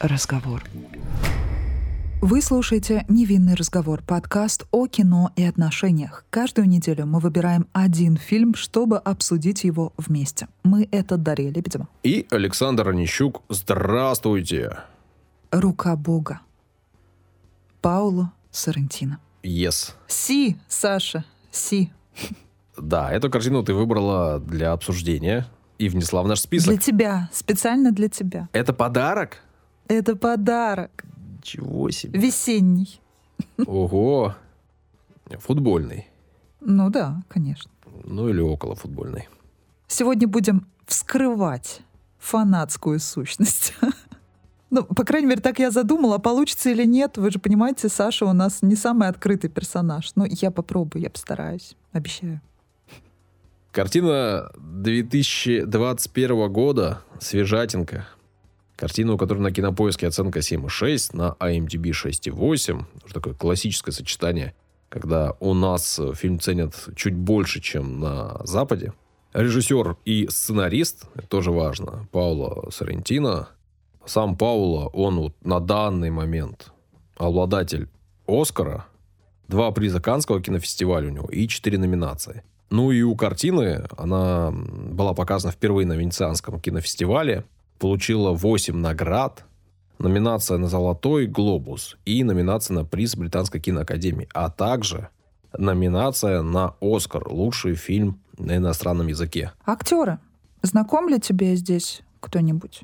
разговор. Вы слушаете «Невинный разговор» — подкаст о кино и отношениях. Каждую неделю мы выбираем один фильм, чтобы обсудить его вместе. Мы — это Дарья Лебедева. И Александр Онищук. Здравствуйте. «Рука Бога». Пауло Соррентино. Yes. Си, Саша, си. Да, эту картину ты выбрала для обсуждения и внесла в наш список. Для тебя, специально для тебя. Это подарок? Это подарок. Чего себе. Весенний. Ого. Футбольный. Ну да, конечно. Ну или около футбольный. Сегодня будем вскрывать фанатскую сущность. Ну, по крайней мере, так я задумала. Получится или нет, вы же понимаете, Саша у нас не самый открытый персонаж. Ну, я попробую, я постараюсь. Обещаю. Картина 2021 года, свежатинка. Картина, у которой на кинопоиске оценка 7,6, на IMDb 6,8. Уже такое классическое сочетание, когда у нас фильм ценят чуть больше, чем на Западе. Режиссер и сценарист, тоже важно, Пауло Соррентино. Сам Пауло, он вот на данный момент обладатель Оскара, два приза Канского кинофестиваля у него и четыре номинации. Ну и у картины, она была показана впервые на Венецианском кинофестивале, получила 8 наград, номинация на «Золотой глобус» и номинация на приз Британской киноакадемии, а также номинация на «Оскар» лучший фильм на иностранном языке. Актеры. Знаком ли тебе здесь кто-нибудь?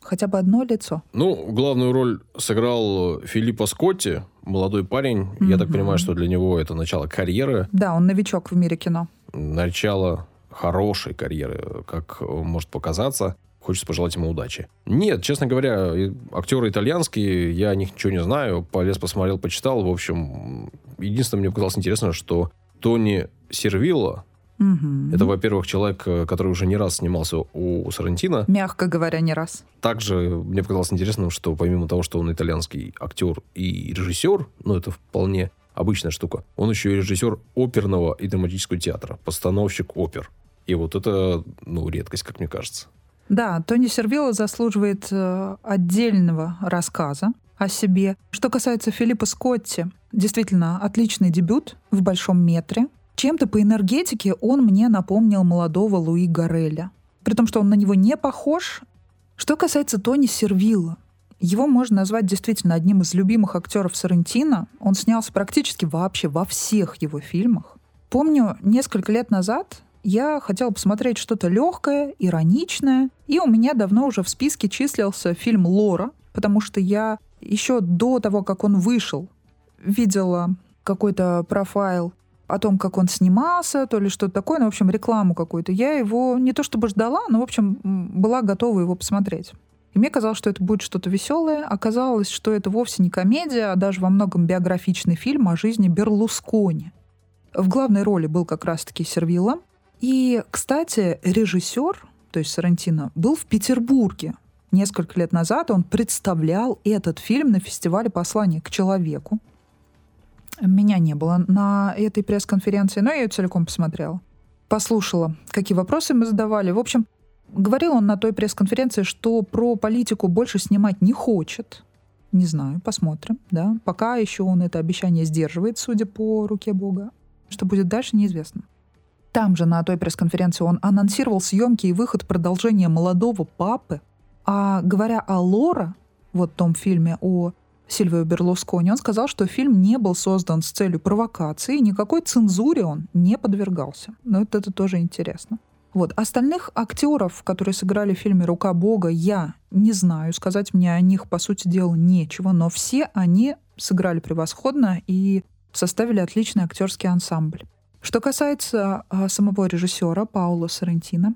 Хотя бы одно лицо? Ну, главную роль сыграл Филиппо Скотти, молодой парень. Mm-hmm. Я так понимаю, что для него это начало карьеры. Да, он новичок в мире кино. Начало хорошей карьеры, как может показаться. Хочется пожелать ему удачи. Нет, честно говоря, актеры итальянские, я о них ничего не знаю. Полез, посмотрел, почитал. В общем, единственное, мне показалось интересно, что Тони Сервилла, Угу. Это, во-первых, человек, который уже не раз снимался у Сарантино. Мягко говоря, не раз. Также мне показалось интересным, что помимо того, что он итальянский актер и режиссер, ну, это вполне обычная штука, он еще и режиссер оперного и драматического театра, постановщик опер. И вот это, ну, редкость, как мне кажется. Да, Тони Сервилла заслуживает э, отдельного рассказа о себе. Что касается Филиппа Скотти, действительно отличный дебют в «Большом метре». Чем-то по энергетике он мне напомнил молодого Луи Гареля. При том, что он на него не похож. Что касается Тони Сервилла, его можно назвать действительно одним из любимых актеров Сарантино. Он снялся практически вообще во всех его фильмах. Помню, несколько лет назад я хотела посмотреть что-то легкое, ироничное, и у меня давно уже в списке числился фильм «Лора», потому что я еще до того, как он вышел, видела какой-то профайл о том, как он снимался, то ли что-то такое, ну, в общем, рекламу какую-то. Я его не то чтобы ждала, но, в общем, была готова его посмотреть. И мне казалось, что это будет что-то веселое. Оказалось, что это вовсе не комедия, а даже во многом биографичный фильм о жизни Берлускони. В главной роли был как раз-таки Сервилла. И, кстати, режиссер, то есть Сарантино, был в Петербурге. Несколько лет назад он представлял этот фильм на фестивале «Послание к человеку». Меня не было на этой пресс-конференции, но я ее целиком посмотрела. Послушала, какие вопросы мы задавали. В общем, говорил он на той пресс-конференции, что про политику больше снимать не хочет. Не знаю, посмотрим, да. Пока еще он это обещание сдерживает, судя по руке Бога. Что будет дальше, неизвестно. Там же на той пресс-конференции он анонсировал съемки и выход продолжения «Молодого папы». А говоря о Лора, вот том фильме о Сильвио Берлускони, он сказал, что фильм не был создан с целью провокации, никакой цензуре он не подвергался. Но это, это тоже интересно. Вот. Остальных актеров, которые сыграли в фильме «Рука Бога», я не знаю. Сказать мне о них, по сути дела, нечего. Но все они сыграли превосходно и составили отличный актерский ансамбль. Что касается а, самого режиссера Паула Соррентино,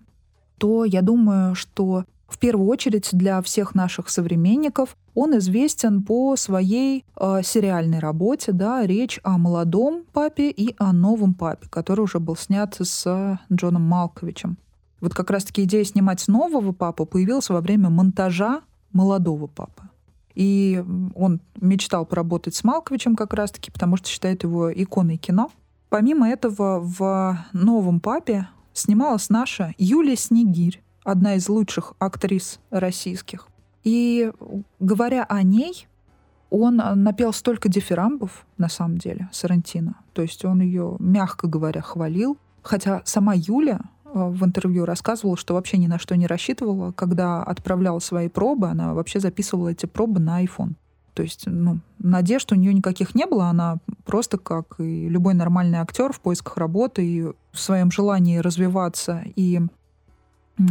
то я думаю, что в первую очередь для всех наших современников он известен по своей э, сериальной работе, да, речь о молодом папе и о новом папе, который уже был снят с Джоном Малковичем. Вот как раз-таки идея снимать нового папу появилась во время монтажа молодого папы. И он мечтал поработать с Малковичем как раз-таки, потому что считает его иконой кино. Помимо этого, в «Новом папе» снималась наша Юлия Снегирь, одна из лучших актрис российских. И говоря о ней, он напел столько дифирамбов, на самом деле, Сарантино. То есть он ее, мягко говоря, хвалил. Хотя сама Юля э, в интервью рассказывала, что вообще ни на что не рассчитывала. Когда отправляла свои пробы, она вообще записывала эти пробы на iPhone. То есть, ну, надежд у нее никаких не было. Она просто, как и любой нормальный актер, в поисках работы и в своем желании развиваться и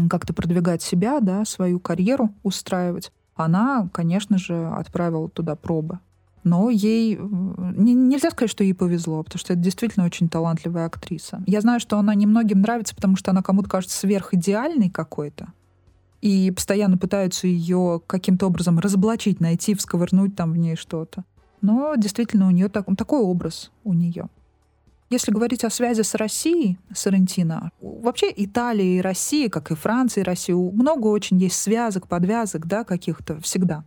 как-то продвигать себя, да, свою карьеру устраивать, она, конечно же, отправила туда пробы. Но ей не, нельзя сказать, что ей повезло, потому что это действительно очень талантливая актриса. Я знаю, что она немногим нравится, потому что она кому-то кажется сверхидеальной какой-то и постоянно пытаются ее каким-то образом разоблачить, найти, всковырнуть там в ней что-то. Но действительно у нее так, такой образ у нее. Если говорить о связи с Россией, Соррентино, вообще Италия и Россия, как и Франция и Россия, много очень есть связок, подвязок, да, каких-то всегда.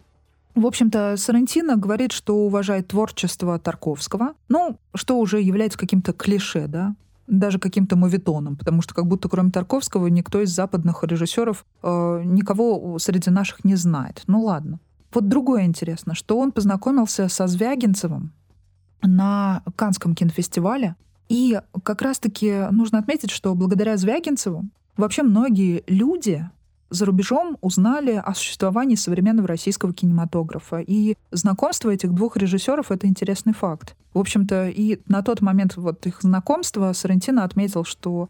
В общем-то, Соррентино говорит, что уважает творчество Тарковского, ну, что уже является каким-то клише, да, даже каким-то мовитоном, потому что как будто кроме Тарковского никто из западных режиссеров э, никого среди наших не знает. Ну ладно. Вот другое интересно, что он познакомился со Звягинцевым на Канском кинофестивале, и как раз-таки нужно отметить, что благодаря Звягинцеву вообще многие люди за рубежом узнали о существовании современного российского кинематографа. И знакомство этих двух режиссеров — это интересный факт. В общем-то, и на тот момент вот их знакомства Сарантино отметил, что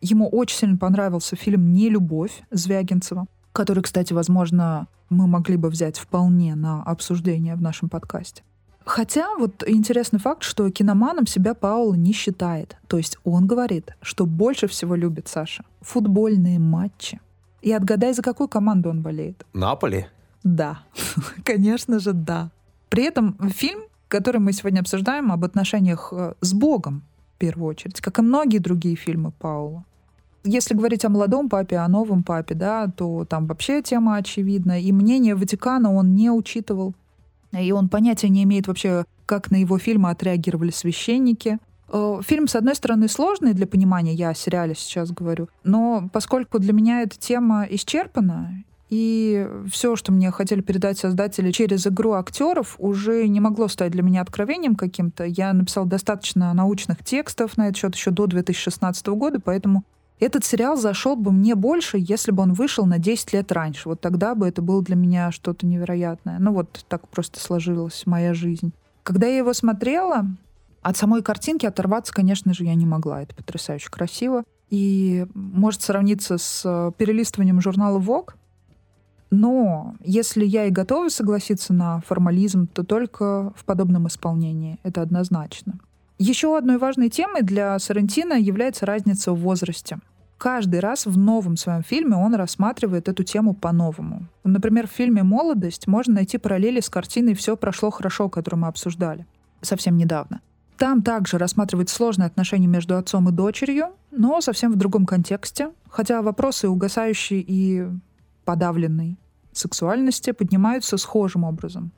ему очень сильно понравился фильм «Нелюбовь» Звягинцева, который, кстати, возможно, мы могли бы взять вполне на обсуждение в нашем подкасте. Хотя вот интересный факт, что киноманом себя Паула не считает. То есть он говорит, что больше всего любит Саша футбольные матчи. И отгадай, за какую команду он болеет. Наполи? Да, конечно же, да. При этом фильм, который мы сегодня обсуждаем, об отношениях э, с Богом, в первую очередь, как и многие другие фильмы Паула. Если говорить о молодом папе, о новом папе, да, то там вообще тема очевидна. И мнение Ватикана он не учитывал. И он понятия не имеет вообще, как на его фильмы отреагировали священники. Э, фильм, с одной стороны, сложный для понимания, я о сериале сейчас говорю, но поскольку для меня эта тема исчерпана, и все, что мне хотели передать создатели через игру актеров, уже не могло стать для меня откровением каким-то. Я написал достаточно научных текстов на этот счет еще до 2016 года, поэтому этот сериал зашел бы мне больше, если бы он вышел на 10 лет раньше. Вот тогда бы это было для меня что-то невероятное. Ну вот так просто сложилась моя жизнь. Когда я его смотрела, от самой картинки оторваться, конечно же, я не могла. Это потрясающе красиво. И может сравниться с э, перелистыванием журнала Vogue. Но если я и готова согласиться на формализм, то только в подобном исполнении. Это однозначно. Еще одной важной темой для Сарантино является разница в возрасте. Каждый раз в новом своем фильме он рассматривает эту тему по-новому. Например, в фильме «Молодость» можно найти параллели с картиной «Все прошло хорошо», которую мы обсуждали совсем недавно. Там также рассматривают сложные отношения между отцом и дочерью, но совсем в другом контексте, хотя вопросы угасающей и подавленной сексуальности поднимаются схожим образом.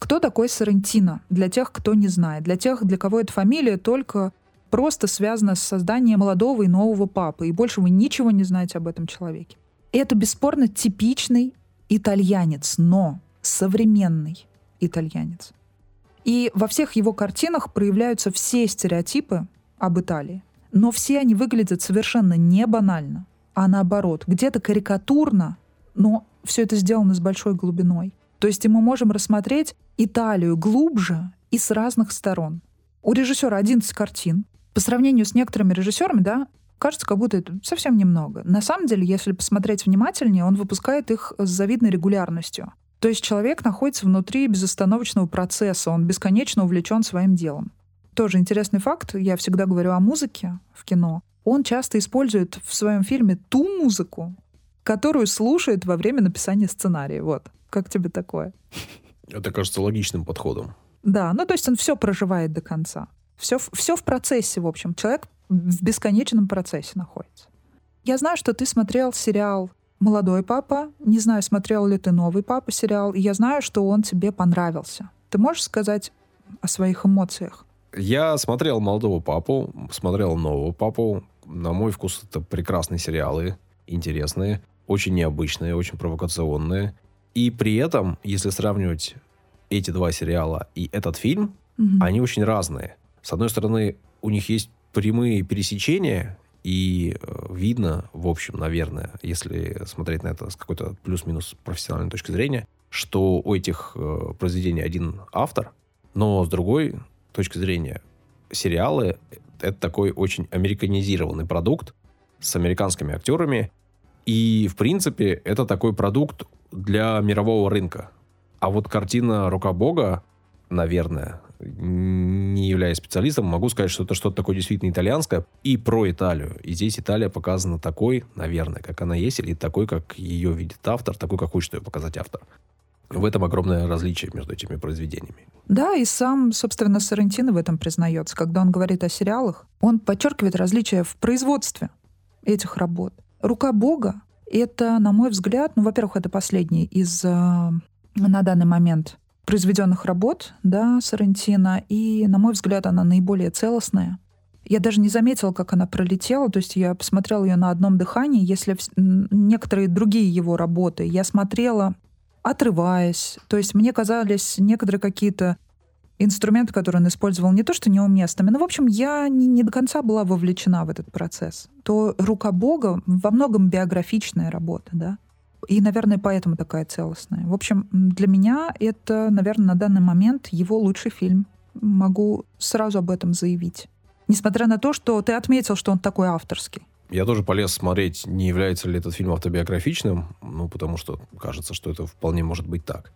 Кто такой Сарантино? Для тех, кто не знает. Для тех, для кого эта фамилия только просто связана с созданием молодого и нового папы, и больше вы ничего не знаете об этом человеке. Это бесспорно типичный итальянец, но современный итальянец. И во всех его картинах проявляются все стереотипы об Италии. Но все они выглядят совершенно не банально, а наоборот, где-то карикатурно, но все это сделано с большой глубиной. То есть мы можем рассмотреть Италию глубже и с разных сторон. У режиссера 11 картин. По сравнению с некоторыми режиссерами, да, кажется, как будто это совсем немного. На самом деле, если посмотреть внимательнее, он выпускает их с завидной регулярностью. То есть человек находится внутри безостановочного процесса, он бесконечно увлечен своим делом. Тоже интересный факт, я всегда говорю о музыке в кино. Он часто использует в своем фильме ту музыку, которую слушает во время написания сценария. Вот. Как тебе такое? Это кажется логичным подходом. Да, ну то есть он все проживает до конца. Все, все в процессе, в общем. Человек в бесконечном процессе находится. Я знаю, что ты смотрел сериал молодой папа. Не знаю, смотрел ли ты новый папа сериал. И я знаю, что он тебе понравился. Ты можешь сказать о своих эмоциях? Я смотрел молодого папу, смотрел нового папу. На мой вкус это прекрасные сериалы, интересные, очень необычные, очень провокационные. И при этом, если сравнивать эти два сериала и этот фильм, Мгм. они очень разные. С одной стороны, у них есть прямые пересечения, и э, видно, в общем, наверное, если смотреть на это с какой-то плюс-минус профессиональной точки зрения, что у этих э, произведений один автор, но с другой точки зрения, сериалы — это такой очень американизированный продукт с американскими актерами, и, в принципе, это такой продукт для мирового рынка. А вот картина «Рука Бога», наверное, не являясь специалистом, могу сказать, что это что-то такое действительно итальянское и про Италию. И здесь Италия показана такой, наверное, как она есть, или такой, как ее видит автор, такой, как хочет ее показать автор. В этом огромное различие между этими произведениями. Да, и сам, собственно, Сарантино в этом признается. Когда он говорит о сериалах, он подчеркивает различия в производстве этих работ. «Рука Бога» — это, на мой взгляд, ну, во-первых, это последний из э, на данный момент произведенных работ, да, Сарантино, и, на мой взгляд, она наиболее целостная. Я даже не заметила, как она пролетела, то есть я посмотрела ее на одном дыхании. Если м, некоторые другие его работы я смотрела, отрываясь, то есть мне казались некоторые какие-то инструменты, которые он использовал, не то что неуместными, но, в общем, я не, не до конца была вовлечена в этот процесс. То «Рука Бога» во многом биографичная работа, да, и, наверное, поэтому такая целостная. В общем, для меня это, наверное, на данный момент его лучший фильм. Могу сразу об этом заявить. Несмотря на то, что ты отметил, что он такой авторский. Я тоже полез смотреть, не является ли этот фильм автобиографичным, ну, потому что кажется, что это вполне может быть так.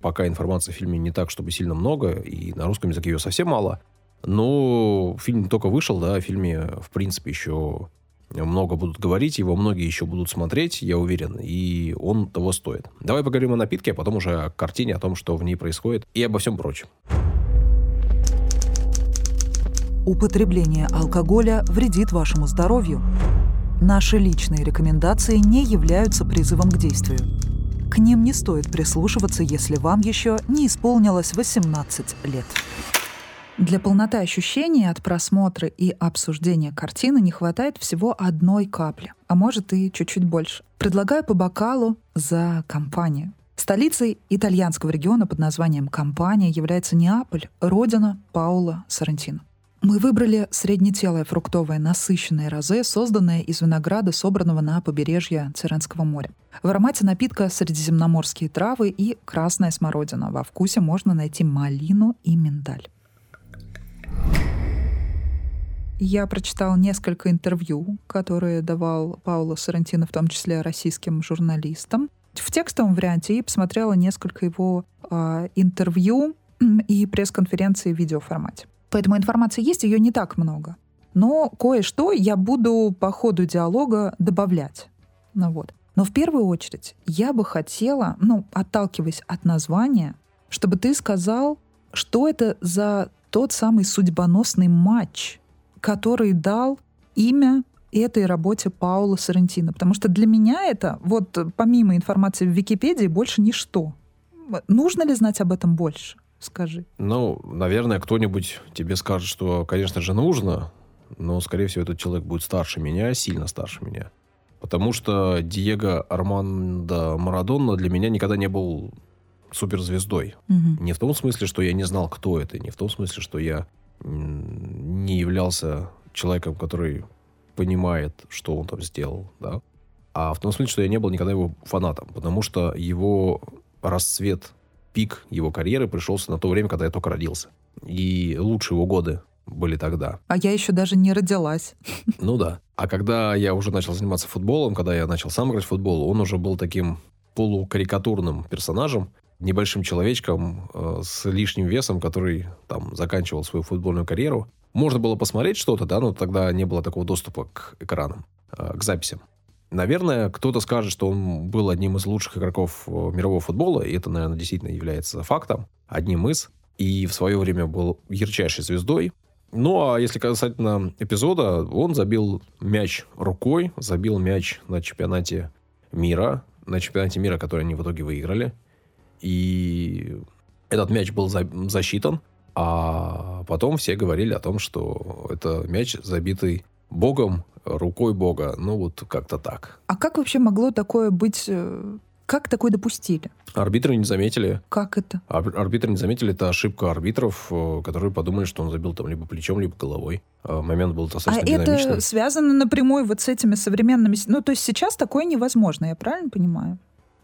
Пока информации в фильме не так, чтобы сильно много, и на русском языке ее совсем мало, но фильм только вышел, да, о фильме, в принципе, еще много будут говорить, его многие еще будут смотреть, я уверен, и он того стоит. Давай поговорим о напитке, а потом уже о картине, о том, что в ней происходит, и обо всем прочем. Употребление алкоголя вредит вашему здоровью. Наши личные рекомендации не являются призывом к действию. К ним не стоит прислушиваться, если вам еще не исполнилось 18 лет. Для полноты ощущений от просмотра и обсуждения картины не хватает всего одной капли, а может и чуть-чуть больше. Предлагаю по бокалу за компанию. Столицей итальянского региона под названием Кампания является Неаполь, родина Паула Сарантино. Мы выбрали среднетелое фруктовое насыщенное розе, созданное из винограда, собранного на побережье Церенского моря. В аромате напитка средиземноморские травы и красная смородина. Во вкусе можно найти малину и миндаль. Я прочитала несколько интервью, которые давал Пауло Сарантино, в том числе российским журналистам, в текстовом варианте и посмотрела несколько его а, интервью и пресс-конференции в видеоформате. Поэтому информации есть, ее не так много. Но кое-что я буду по ходу диалога добавлять. Ну вот. Но в первую очередь я бы хотела, ну, отталкиваясь от названия, чтобы ты сказал, что это за тот самый судьбоносный матч, который дал имя этой работе Паула Сарантино. Потому что для меня это, вот помимо информации в Википедии, больше ничто. Нужно ли знать об этом больше? Скажи. Ну, наверное, кто-нибудь тебе скажет, что, конечно же, нужно, но, скорее всего, этот человек будет старше меня, сильно старше меня. Потому что Диего Армандо Марадонна для меня никогда не был суперзвездой. Мгм. Не в том смысле, что я не знал, кто это, не в том смысле, что я не являлся человеком, который понимает, что он там сделал, да, а в том смысле, что я не был никогда его фанатом, потому что его расцвет, пик его карьеры пришелся на то время, когда я только родился. И лучшие его годы были тогда. А я еще даже не родилась. Ну да. А когда я уже начал заниматься футболом, когда я начал сам играть в футбол, он уже был таким полукарикатурным персонажем, небольшим человечком э, с лишним весом, который там заканчивал свою футбольную карьеру. Можно было посмотреть что-то, да, но тогда не было такого доступа к экранам, э, к записям. Наверное, кто-то скажет, что он был одним из лучших игроков э, мирового футбола, и это, наверное, действительно является фактом, одним из, и в свое время был ярчайшей звездой. Ну, а если касательно эпизода, он забил мяч рукой, забил мяч на чемпионате мира, на чемпионате мира, который они в итоге выиграли. И этот мяч был за- засчитан, а потом все говорили о том, что это мяч, забитый Богом, рукой Бога. Ну, вот как-то так. А как вообще могло такое быть э, Как такое допустили? Арбитры не заметили. Как это? Ар- арбитры не заметили. Это ошибка арбитров, э, которые подумали, что он забил там либо плечом, либо головой. А момент был А достаточно динамичный. это связано напрямую вот с этими современными... Ну, то есть сейчас такое невозможно, я правильно понимаю?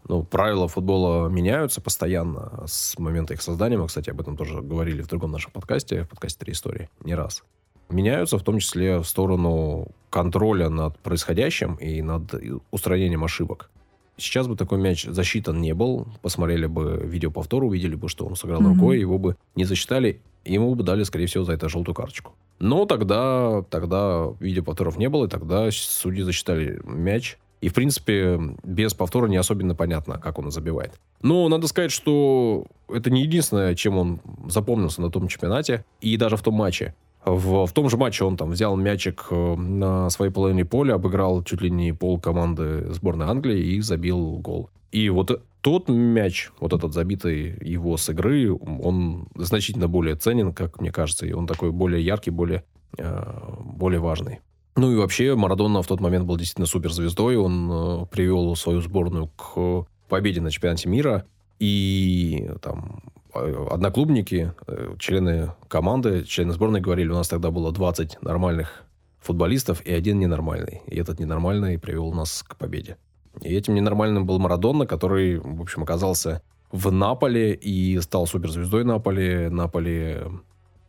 Ну, правила футбола меняются постоянно с момента их создания. Мы, кстати, об этом тоже говорили в другом нашем подкасте, в подкасте «Три истории», не раз. Меняются в том числе в сторону контроля над происходящим и над устранением ошибок. Сейчас бы такой мяч засчитан не был. Посмотрели бы видеоповтор, увидели бы, что он сыграл Мгм. рукой, его бы не засчитали, ему бы дали, скорее всего, за это желтую карточку. Но тогда, тогда видеоповторов не было, и тогда судьи засчитали мяч. И, в принципе, без повтора не особенно понятно, как он забивает. Но надо сказать, что это не единственное, чем он запомнился на том чемпионате и даже в том матче. В, в том же матче он там взял мячик э, на своей половине поля, обыграл чуть ли не пол команды сборной Англии и забил гол. И вот тот мяч, вот этот забитый его с игры, он значительно более ценен, как мне кажется, и он такой более яркий, более, э, более важный. Ну и вообще Марадона в тот момент был действительно суперзвездой. Он э, привел свою сборную к победе на чемпионате мира. И там э, одноклубники, э, члены команды, члены сборной говорили, у нас тогда было 20 нормальных футболистов и один ненормальный. И этот ненормальный привел нас к победе. И этим ненормальным был Марадона, который, в общем, оказался в Наполе и стал суперзвездой Наполи. Наполи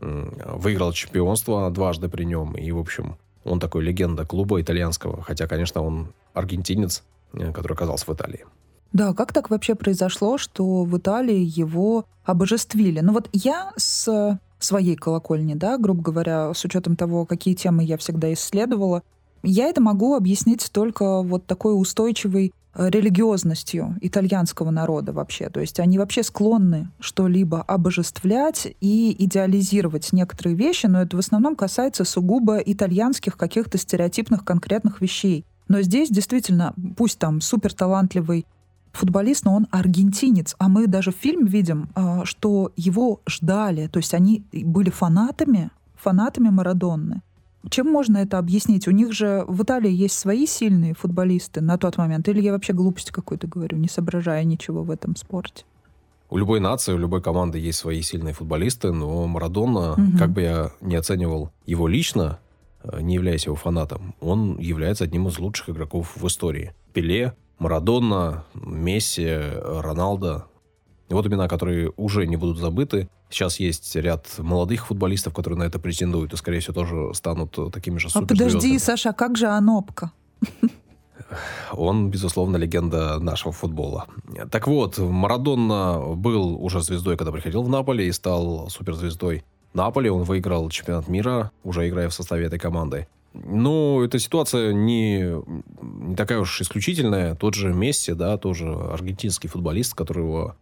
выиграл чемпионство дважды при нем. И, в общем, он такой легенда клуба итальянского. Хотя, конечно, он аргентинец, э, который оказался в Италии. Да, как так вообще произошло, что в Италии его обожествили? Ну вот я с своей колокольни, да, грубо говоря, с учетом того, какие темы я всегда исследовала, я это могу объяснить только вот такой устойчивой религиозностью итальянского народа вообще. То есть они вообще склонны что-либо обожествлять и идеализировать некоторые вещи, но это в основном касается сугубо итальянских каких-то стереотипных конкретных вещей. Но здесь действительно, пусть там суперталантливый футболист, но он аргентинец. А мы даже в фильме видим, а, что его ждали. То есть они были фанатами, фанатами Марадонны. Чем можно это объяснить? У них же в Италии есть свои сильные футболисты на тот момент. Или я вообще глупость какую-то говорю, не соображая ничего в этом спорте? У любой нации, у любой команды есть свои сильные футболисты, но Марадона, Мгм. как бы я не оценивал его лично, э, не являясь его фанатом, он является одним из лучших игроков в истории. Пеле, Марадона, Месси, Роналдо. Вот имена, которые уже не будут забыты. Сейчас есть ряд молодых футболистов, которые на это претендуют, и, скорее всего, тоже станут э, такими же А подожди, суперзвездами. Саша, а как же Анопка? Он, безусловно, легенда нашего футбола. Так вот, Марадонна был уже звездой, когда приходил в Наполе и стал суперзвездой Наполи. Он выиграл чемпионат мира, уже играя в составе этой команды. Но эта ситуация не, не такая уж исключительная. Тот же Месси, да, тоже аргентинский футболист, которого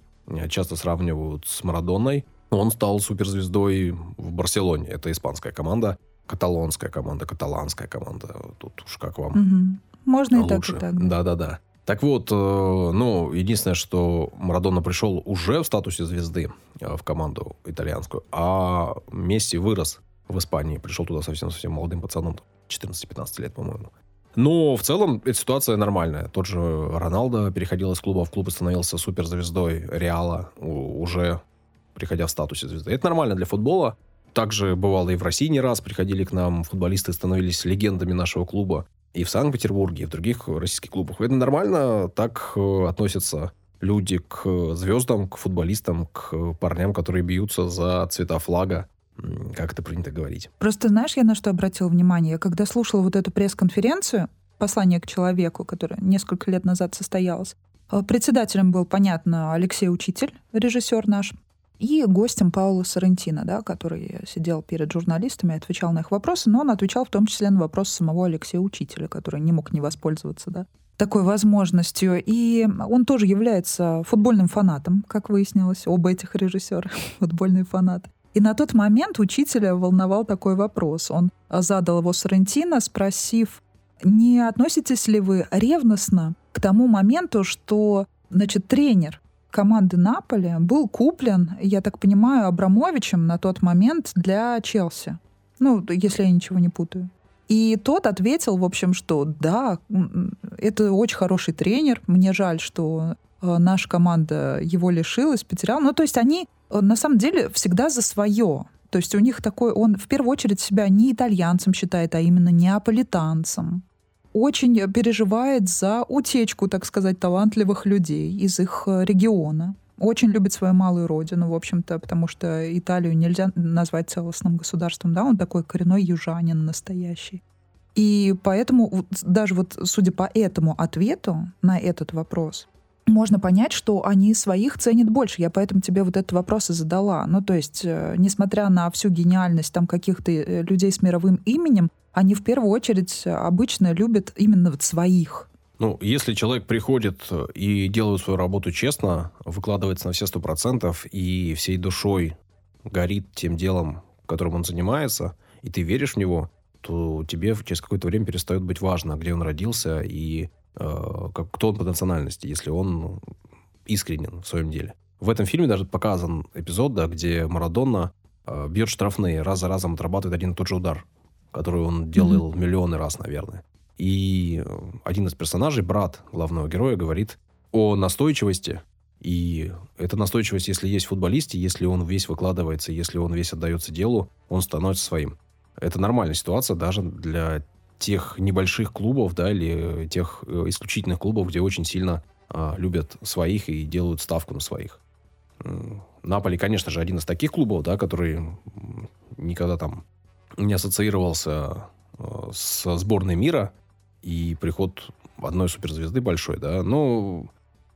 часто сравнивают с Марадонной. Он стал суперзвездой в Барселоне. Это испанская команда, каталонская команда, каталанская команда. Тут уж как вам Мгм. Можно и так, лучше. и так. Да, да, да. Так вот, э, ну, единственное, что Марадона пришел уже в статусе звезды э, в команду итальянскую, а Месси вырос в Испании, пришел туда совсем-совсем молодым пацаном, 14-15 лет, по-моему. Но в целом эта ситуация нормальная. Тот же Роналдо переходил из клуба в клуб и становился суперзвездой Реала, уже приходя в статусе звезды. Это нормально для футбола. Также бывало и в России не раз приходили к нам футболисты, становились легендами нашего клуба и в Санкт-Петербурге, и в других российских клубах. Это нормально, так э, относятся люди к звездам, к футболистам, к парням, которые бьются за цвета флага, как это принято говорить. Просто знаешь, я на что обратила внимание? Я когда слушала вот эту пресс-конференцию, послание к человеку, которое несколько лет назад состоялось, э, председателем был, понятно, Алексей Учитель, режиссер наш, и гостем Паула Соррентино, да, который сидел перед журналистами, отвечал на их вопросы, но он отвечал в том числе на вопрос самого Алексея Учителя, который не мог не воспользоваться да, такой возможностью. И он тоже является футбольным фанатом, как выяснилось, оба этих режиссера футбольные фанаты. И на тот момент учителя волновал такой вопрос. Он задал его Соррентино, спросив, не относитесь ли вы ревностно к тому моменту, что значит, тренер команды Наполи был куплен, я так понимаю, Абрамовичем на тот момент для Челси. Ну, если я ничего не путаю. И тот ответил, в общем, что да, это очень хороший тренер. Мне жаль, что э, наша команда его лишилась, потеряла. Ну, то есть они э, на самом деле всегда за свое. То есть у них такой, он в первую очередь себя не итальянцем считает, а именно неаполитанцем. Очень переживает за утечку, так сказать, талантливых людей из их э, региона. Очень любит свою малую родину, в общем-то, потому что Италию нельзя назвать целостным государством, да, он такой коренной южанин настоящий. И поэтому, даже вот судя по этому ответу на этот вопрос, можно понять, что они своих ценят больше. Я поэтому тебе вот этот вопрос и задала. Ну, то есть, э, несмотря на всю гениальность там каких-то э, людей с мировым именем, они в первую очередь обычно любят именно вот своих. Ну, если человек приходит и делает свою работу честно, выкладывается на все сто процентов и всей душой горит тем делом, которым он занимается, и ты веришь в него, то тебе через какое-то время перестает быть важно, где он родился и э, как, кто он по национальности, если он искренен в своем деле. В этом фильме даже показан эпизод, да, где Марадонна э, бьет штрафные, раз за разом отрабатывает один и тот же удар, который он делал mm-hmm. миллионы раз, наверное. И один из персонажей, брат главного героя, говорит о настойчивости. И эта настойчивость, если есть в футболисте, если он весь выкладывается, если он весь отдается делу, он становится своим. Это нормальная ситуация даже для тех небольших клубов, да, или тех э, исключительных клубов, где очень сильно а, любят своих и делают ставку на своих. Наполи, конечно же, один из таких клубов, да, который никогда там не ассоциировался э, со сборной мира, и приход одной суперзвезды большой, да, но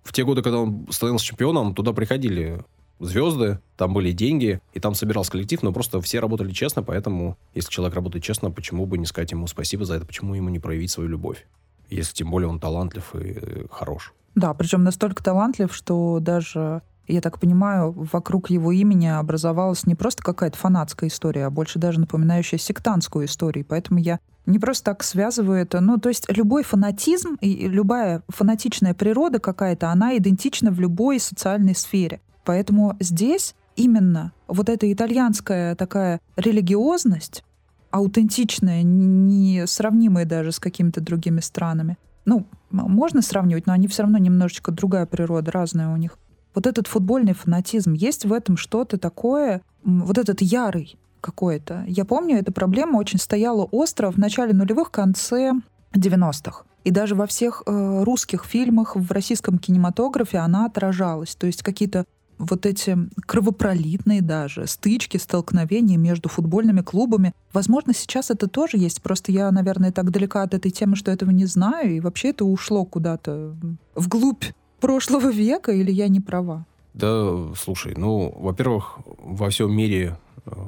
в те годы, когда он становился чемпионом, туда приходили звезды, там были деньги, и там собирался коллектив, но просто все работали честно, поэтому, если человек работает честно, почему бы не сказать ему спасибо за это, почему ему не проявить свою любовь, если тем более он талантлив и хорош. Да, причем настолько талантлив, что даже я так понимаю, вокруг его имени образовалась не просто какая-то фанатская история, а больше даже напоминающая сектантскую историю. Поэтому я не просто так связываю это. Ну, то есть любой фанатизм и любая фанатичная природа какая-то, она идентична в любой социальной сфере. Поэтому здесь именно вот эта итальянская такая религиозность, аутентичная, не сравнимая даже с какими-то другими странами. Ну, можно сравнивать, но они все равно немножечко другая природа, разная у них. Вот этот футбольный фанатизм, есть в этом что-то такое, вот этот ярый какой-то. Я помню, эта проблема очень стояла остро в начале нулевых, конце 90-х. И даже во всех э, русских фильмах, в российском кинематографе она отражалась. То есть какие-то вот эти кровопролитные даже стычки, столкновения между футбольными клубами. Возможно, сейчас это тоже есть. Просто я, наверное, так далека от этой темы, что этого не знаю. И вообще это ушло куда-то вглубь прошлого века, или я не права? Да, слушай, ну, во-первых, во всем мире Э,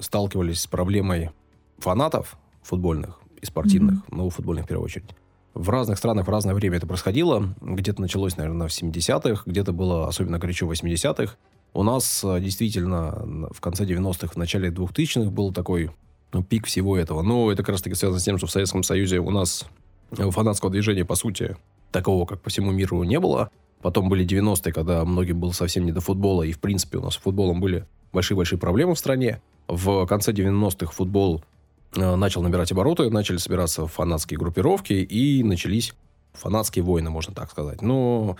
сталкивались с проблемой фанатов футбольных и спортивных, mm-hmm. ну, футбольных в первую очередь. В разных странах в разное время это происходило. Где-то началось, наверное, в 70-х, где-то было особенно горячо в 80-х. У нас э, действительно в конце 90-х, в начале 2000-х был такой ну, пик всего этого. Но это как раз таки связано с тем, что в Советском Союзе у нас э, фанатского движения, по сути, такого, как по всему миру, не было. Потом были 90-е, когда многим было совсем не до футбола, и, в принципе, у нас с футболом были большие-большие проблемы в стране. В конце 90-х футбол начал набирать обороты, начали собираться фанатские группировки, и начались фанатские войны, можно так сказать. Но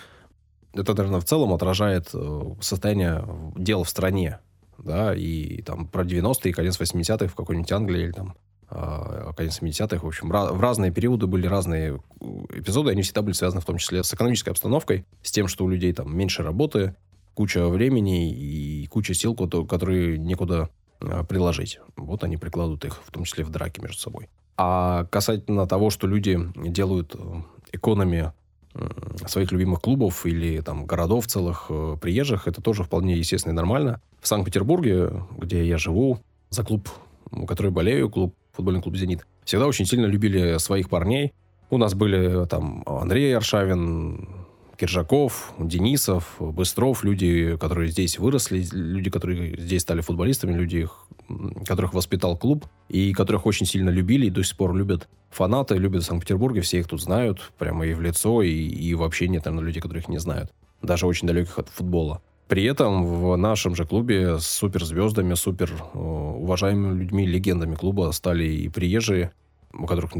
это, наверное, в целом отражает э, состояние дел в стране. Да, и там про 90-е, конец 80-х в какой-нибудь Англии или там э, конец 70-х. В общем, в разные периоды были разные эпизоды, они всегда были связаны в том числе с экономической обстановкой, с тем, что у людей там меньше работы, куча времени и куча сил, которые некуда а, приложить. Вот они прикладывают их, в том числе в драке между собой. А касательно того, что люди делают э, экономи своих любимых клубов или там городов целых э, приезжих, это тоже вполне естественно и нормально. В Санкт-Петербурге, где я живу, за клуб, который болею, клуб, футбольный клуб «Зенит», всегда очень сильно любили своих парней. У нас были там Андрей Аршавин, Киржаков, Денисов, Быстров, люди, которые здесь выросли, люди, которые здесь стали футболистами, люди, которых воспитал клуб, и которых очень сильно любили и до сих пор любят фанаты, любят в Санкт-Петербурге, все их тут знают, прямо и в лицо, и, и вообще нет, наверное, людей, которых не знают, даже очень далеких от футбола. При этом в нашем же клубе с суперзвездами, супер э, уважаемыми людьми, легендами клуба стали и приезжие, у которых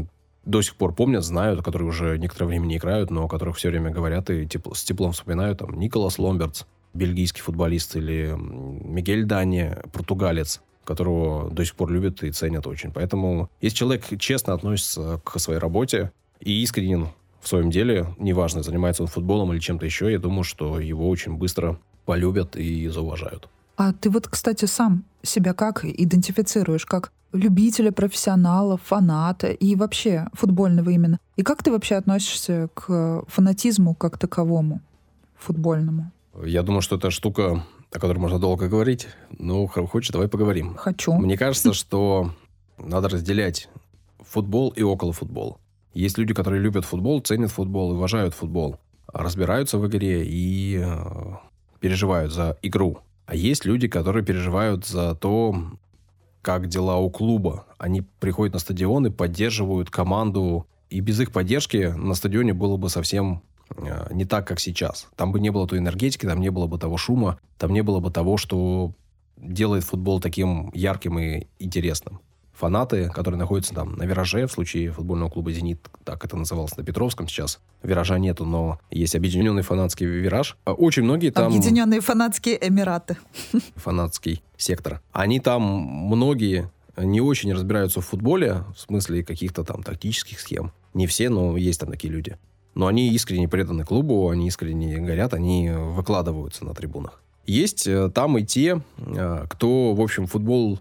до сих пор помнят, знают, которые уже некоторое время не играют, но о которых все время говорят и тепло, с теплом вспоминают. Там Николас Ломбертс, бельгийский футболист, или Мигель Дани, португалец, которого до сих пор любят и ценят очень. Поэтому если человек честно относится к своей работе и искренен в своем деле, неважно, занимается он футболом или чем-то еще, я думаю, что его очень быстро полюбят и зауважают. А ты вот, кстати, сам себя как идентифицируешь? Как любителя, профессионала, фаната и вообще футбольного именно? И как ты вообще относишься к фанатизму как таковому, футбольному? Я думаю, что это штука, о которой можно долго говорить. Ну, хочешь, давай поговорим. Хочу. Мне кажется, что надо разделять футбол и около футбола. Есть люди, которые любят футбол, ценят футбол, уважают футбол, разбираются в игре и э, переживают за игру. А есть люди, которые переживают за то, как дела у клуба. Они приходят на стадион и поддерживают команду. И без их поддержки на стадионе было бы совсем э, не так, как сейчас. Там бы не было той энергетики, там не было бы того шума, там не было бы того, что делает футбол таким ярким и интересным фанаты, которые находятся там на вираже, в случае футбольного клуба «Зенит», так это называлось на Петровском сейчас. Виража нету, но есть объединенный фанатский вираж. А очень многие там... Объединенные фанатские Эмираты. Фанатский сектор. Они там, многие не очень разбираются в футболе, в смысле каких-то там тактических схем. Не все, но есть там такие люди. Но они искренне преданы клубу, они искренне горят, они выкладываются на трибунах. Есть э, там и те, э, кто, в общем, футбол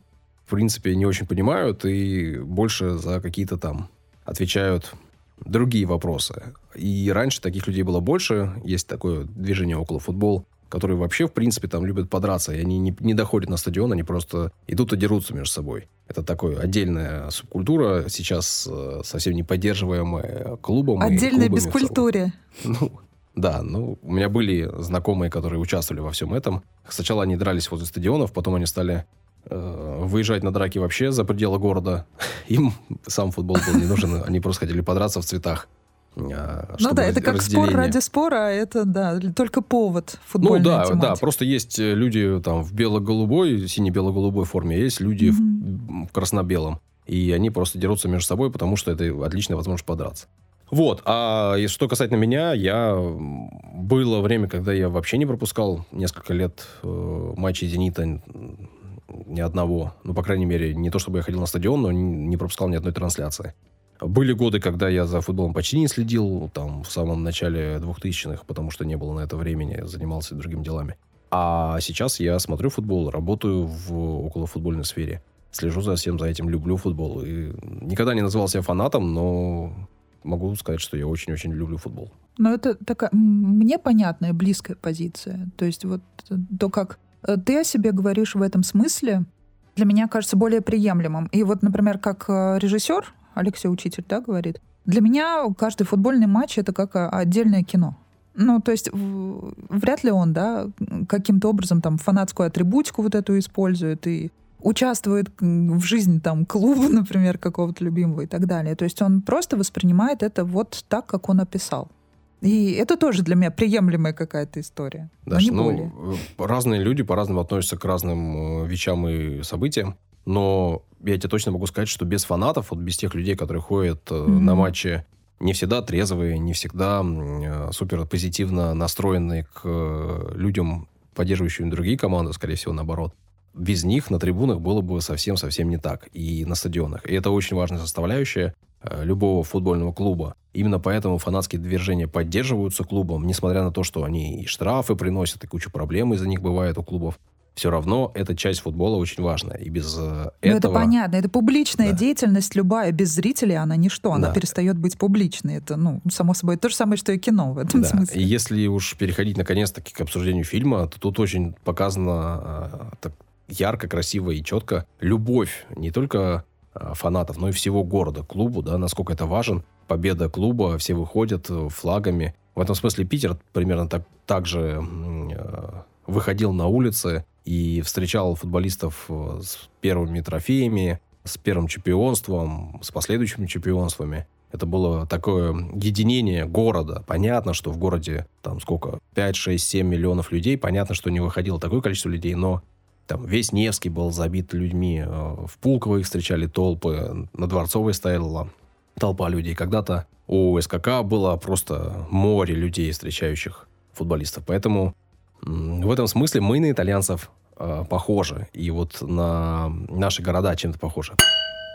в принципе, не очень понимают и больше за какие-то там отвечают другие вопросы. И раньше таких людей было больше. Есть такое движение около футбол, которые вообще, в принципе, там любят подраться, и они не, не доходят на стадион, они просто идут и дерутся между собой. Это такая отдельная субкультура, сейчас э, совсем не поддерживаемая клубом. Отдельная бескультуре. Ну, да, ну, у меня были знакомые, которые участвовали во всем этом. Сначала они дрались возле стадионов, потом они стали выезжать на драки вообще за пределы города. Им сам футбол был не нужен, они просто хотели подраться в цветах. А, ну да, это как спор ради спора, а это да, только повод футбольной Ну да, тематики. да, просто есть э, люди там в бело-голубой, сине-бело-голубой форме, а есть люди mm-hmm. в, в красно-белом. И они просто дерутся между собой, потому что это отличная возможность подраться. Вот, а что касательно меня, я... Было время, когда я вообще не пропускал несколько лет э, матчей «Зенита» ни одного. Ну, по крайней мере, не то чтобы я ходил на стадион, но не пропускал ни одной трансляции. Были годы, когда я за футболом почти не следил, там, в самом начале 2000-х, потому что не было на это времени, занимался другими делами. А сейчас я смотрю футбол, работаю в околофутбольной сфере. Слежу за всем за этим, люблю футбол. И никогда не называл себя фанатом, но могу сказать, что я очень-очень люблю футбол. Но это такая мне понятная, близкая позиция. То есть вот то, как ты о себе говоришь в этом смысле, для меня кажется более приемлемым. И вот, например, как э, режиссер, Алексей Учитель, да, говорит, для меня каждый футбольный матч это как э, отдельное кино. Ну, то есть вряд ли он, да, каким-то образом там фанатскую атрибутику вот эту использует и участвует в жизни там клуба, например, какого-то любимого и так далее. То есть он просто воспринимает это вот так, как он описал. И это тоже для меня приемлемая какая-то история. Но не ну, э, разные люди по-разному относятся к разным э, вещам и событиям. Но я тебе точно могу сказать, что без фанатов, вот без тех людей, которые ходят mm-hmm. на матчи, не всегда трезвые, не всегда супер позитивно настроенные к людям, поддерживающим другие команды, скорее всего, наоборот. Без них на трибунах было бы совсем-совсем не так. И на стадионах. И это очень важная составляющая. Э, любого футбольного клуба. Именно поэтому фанатские движения поддерживаются клубом, несмотря на то, что они и штрафы приносят, и кучу проблем из-за них бывает у клубов. Все равно эта часть футбола очень важная. И без этого... Ну, это понятно. Это публичная да. деятельность любая. Без зрителей она ничто. Она да. перестает быть публичной. Это, ну, само собой, то же самое, что и кино в этом да. смысле. И если уж переходить наконец-таки к обсуждению фильма, то тут очень показано э, так ярко, красиво и четко любовь не только фанатов, но и всего города, клубу, да, насколько это важен. Победа клуба, все выходят э, флагами. В этом смысле Питер примерно так, так же э, выходил на улицы и встречал футболистов с первыми трофеями, с первым чемпионством, с последующими чемпионствами. Это было такое единение города. Понятно, что в городе там сколько, 5, 6, 7 миллионов людей. Понятно, что не выходило такое количество людей, но там весь Невский был забит людьми. Э, в Пулково их встречали толпы. На Дворцовой стояла толпа людей. Когда-то у СКК было просто море людей, встречающих футболистов. Поэтому в этом смысле мы на итальянцев э, похожи. И вот на наши города чем-то похожи.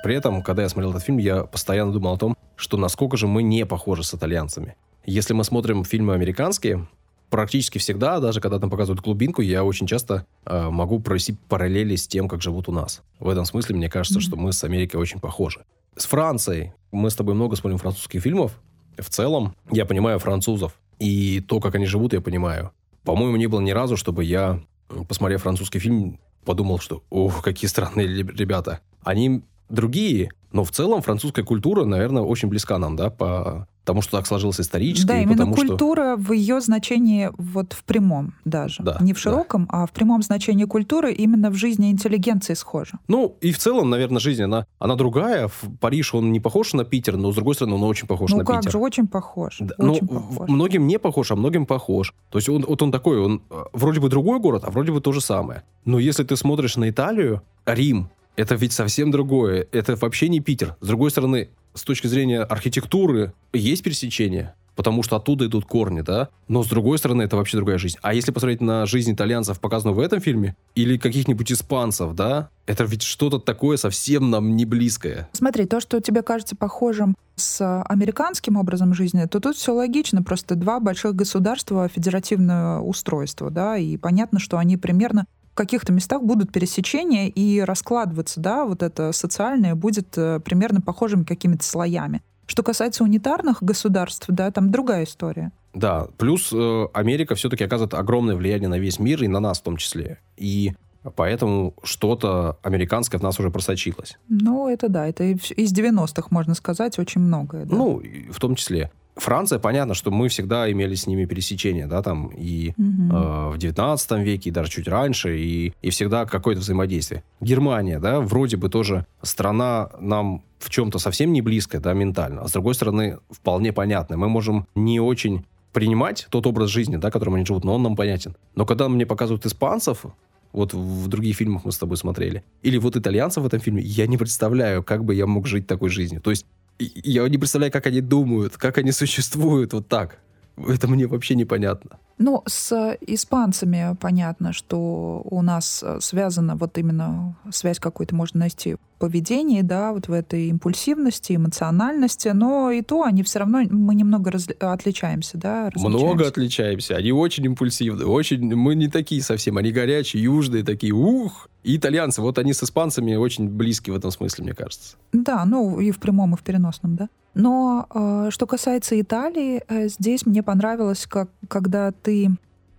При этом, когда я смотрел этот фильм, я постоянно думал о том, что насколько же мы не похожи с итальянцами. Если мы смотрим фильмы американские, практически всегда, даже когда там показывают глубинку, я очень часто э, могу провести параллели с тем, как живут у нас. В этом смысле мне кажется, mm-hmm. что мы с Америкой очень похожи. С Францией мы с тобой много смотрим французских фильмов. В целом, я понимаю французов. И то, как они живут, я понимаю. По-моему, не было ни разу, чтобы я, посмотрев французский фильм, подумал, что «Ох, какие странные ребята». Они другие, но в целом французская культура, наверное, очень близка нам, да, по тому, что так сложилось исторически. Да, именно потому, культура что... в ее значении вот в прямом даже. Да, Не в широком, да. а в прямом значении культуры именно в жизни интеллигенции схожа. Ну, и в целом, наверное, жизнь, она, она другая. В Париж он не похож на Питер, но, с другой стороны, он очень похож ну, на Питер. Ну, как же, очень похож. Да, очень ну, похож. многим не похож, а многим похож. То есть он, вот он такой, он э, вроде бы другой город, а вроде бы то же самое. Но если ты смотришь на Италию, Рим, это ведь совсем другое. Это вообще не Питер. С другой стороны, с точки зрения архитектуры, есть пересечение потому что оттуда идут корни, да? Но с другой стороны, это вообще другая жизнь. А если посмотреть на жизнь итальянцев, показанную в этом фильме, или каких-нибудь испанцев, да? Это ведь что-то такое совсем нам не близкое. Смотри, то, что тебе кажется похожим с американским образом жизни, то тут все логично. Просто два больших государства, федеративное устройство, да, и понятно, что они примерно каких-то местах будут пересечения и раскладываться, да, вот это социальное будет э, примерно похожими какими-то слоями. Что касается унитарных государств, да, там другая история. Да, плюс э, Америка все-таки оказывает огромное влияние на весь мир и на нас в том числе. И поэтому что-то американское в нас уже просочилось. Ну, это да, это из 90-х, можно сказать, очень многое. Да. Ну, в том числе. Франция, понятно, что мы всегда имели с ними пересечения, да, там и угу. э, в 19 веке, и даже чуть раньше, и, и всегда какое-то взаимодействие. Германия, да, вроде бы тоже страна нам в чем-то совсем не близкая, да, ментально, а с другой стороны, вполне понятная. Мы можем не очень принимать тот образ жизни, да, которым они живут, но он нам понятен. Но когда мне показывают испанцев, вот в других фильмах мы с тобой смотрели, или вот итальянцев в этом фильме, я не представляю, как бы я мог жить такой жизнью. То есть я не представляю, как они думают, как они существуют вот так. Это мне вообще непонятно. Ну, с испанцами понятно, что у нас связана вот именно связь какую-то можно найти в поведении, да, вот в этой импульсивности, эмоциональности, но и то они все равно, мы немного раз, отличаемся, да, Много отличаемся. Они очень импульсивны, очень, мы не такие совсем, они горячие, южные такие, ух, и итальянцы, вот они с испанцами очень близки в этом смысле, мне кажется. Да, ну и в прямом, и в переносном, да. Но э, что касается Италии, э, здесь мне понравилось, как, когда ты,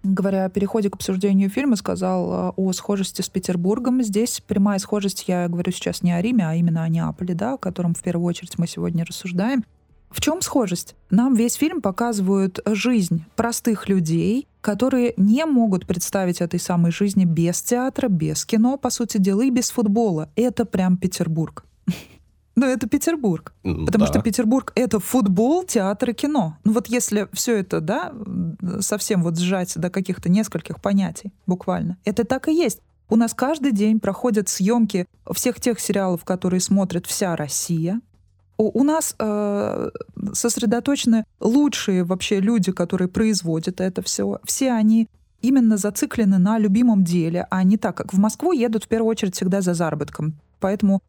говоря о переходе к обсуждению фильма, сказал э, о схожести с Петербургом. Здесь прямая схожесть, я говорю сейчас не о Риме, а именно о Неаполе, да, о котором в первую очередь мы сегодня рассуждаем. В чем схожесть? Нам весь фильм показывают жизнь простых людей, которые не могут представить этой самой жизни без театра, без кино, по сути дела, и без футбола. Это прям Петербург. Но это Петербург. Потому да. что Петербург — это футбол, театр и кино. Ну вот если все это, да, совсем вот сжать до каких-то нескольких понятий, буквально, это так и есть. У нас каждый день проходят съемки всех тех сериалов, которые смотрит вся Россия у нас э, сосредоточены лучшие вообще люди, которые производят это все. Все они именно зациклены на любимом деле, а не так, как в Москву едут в первую очередь всегда за заработком. Поэтому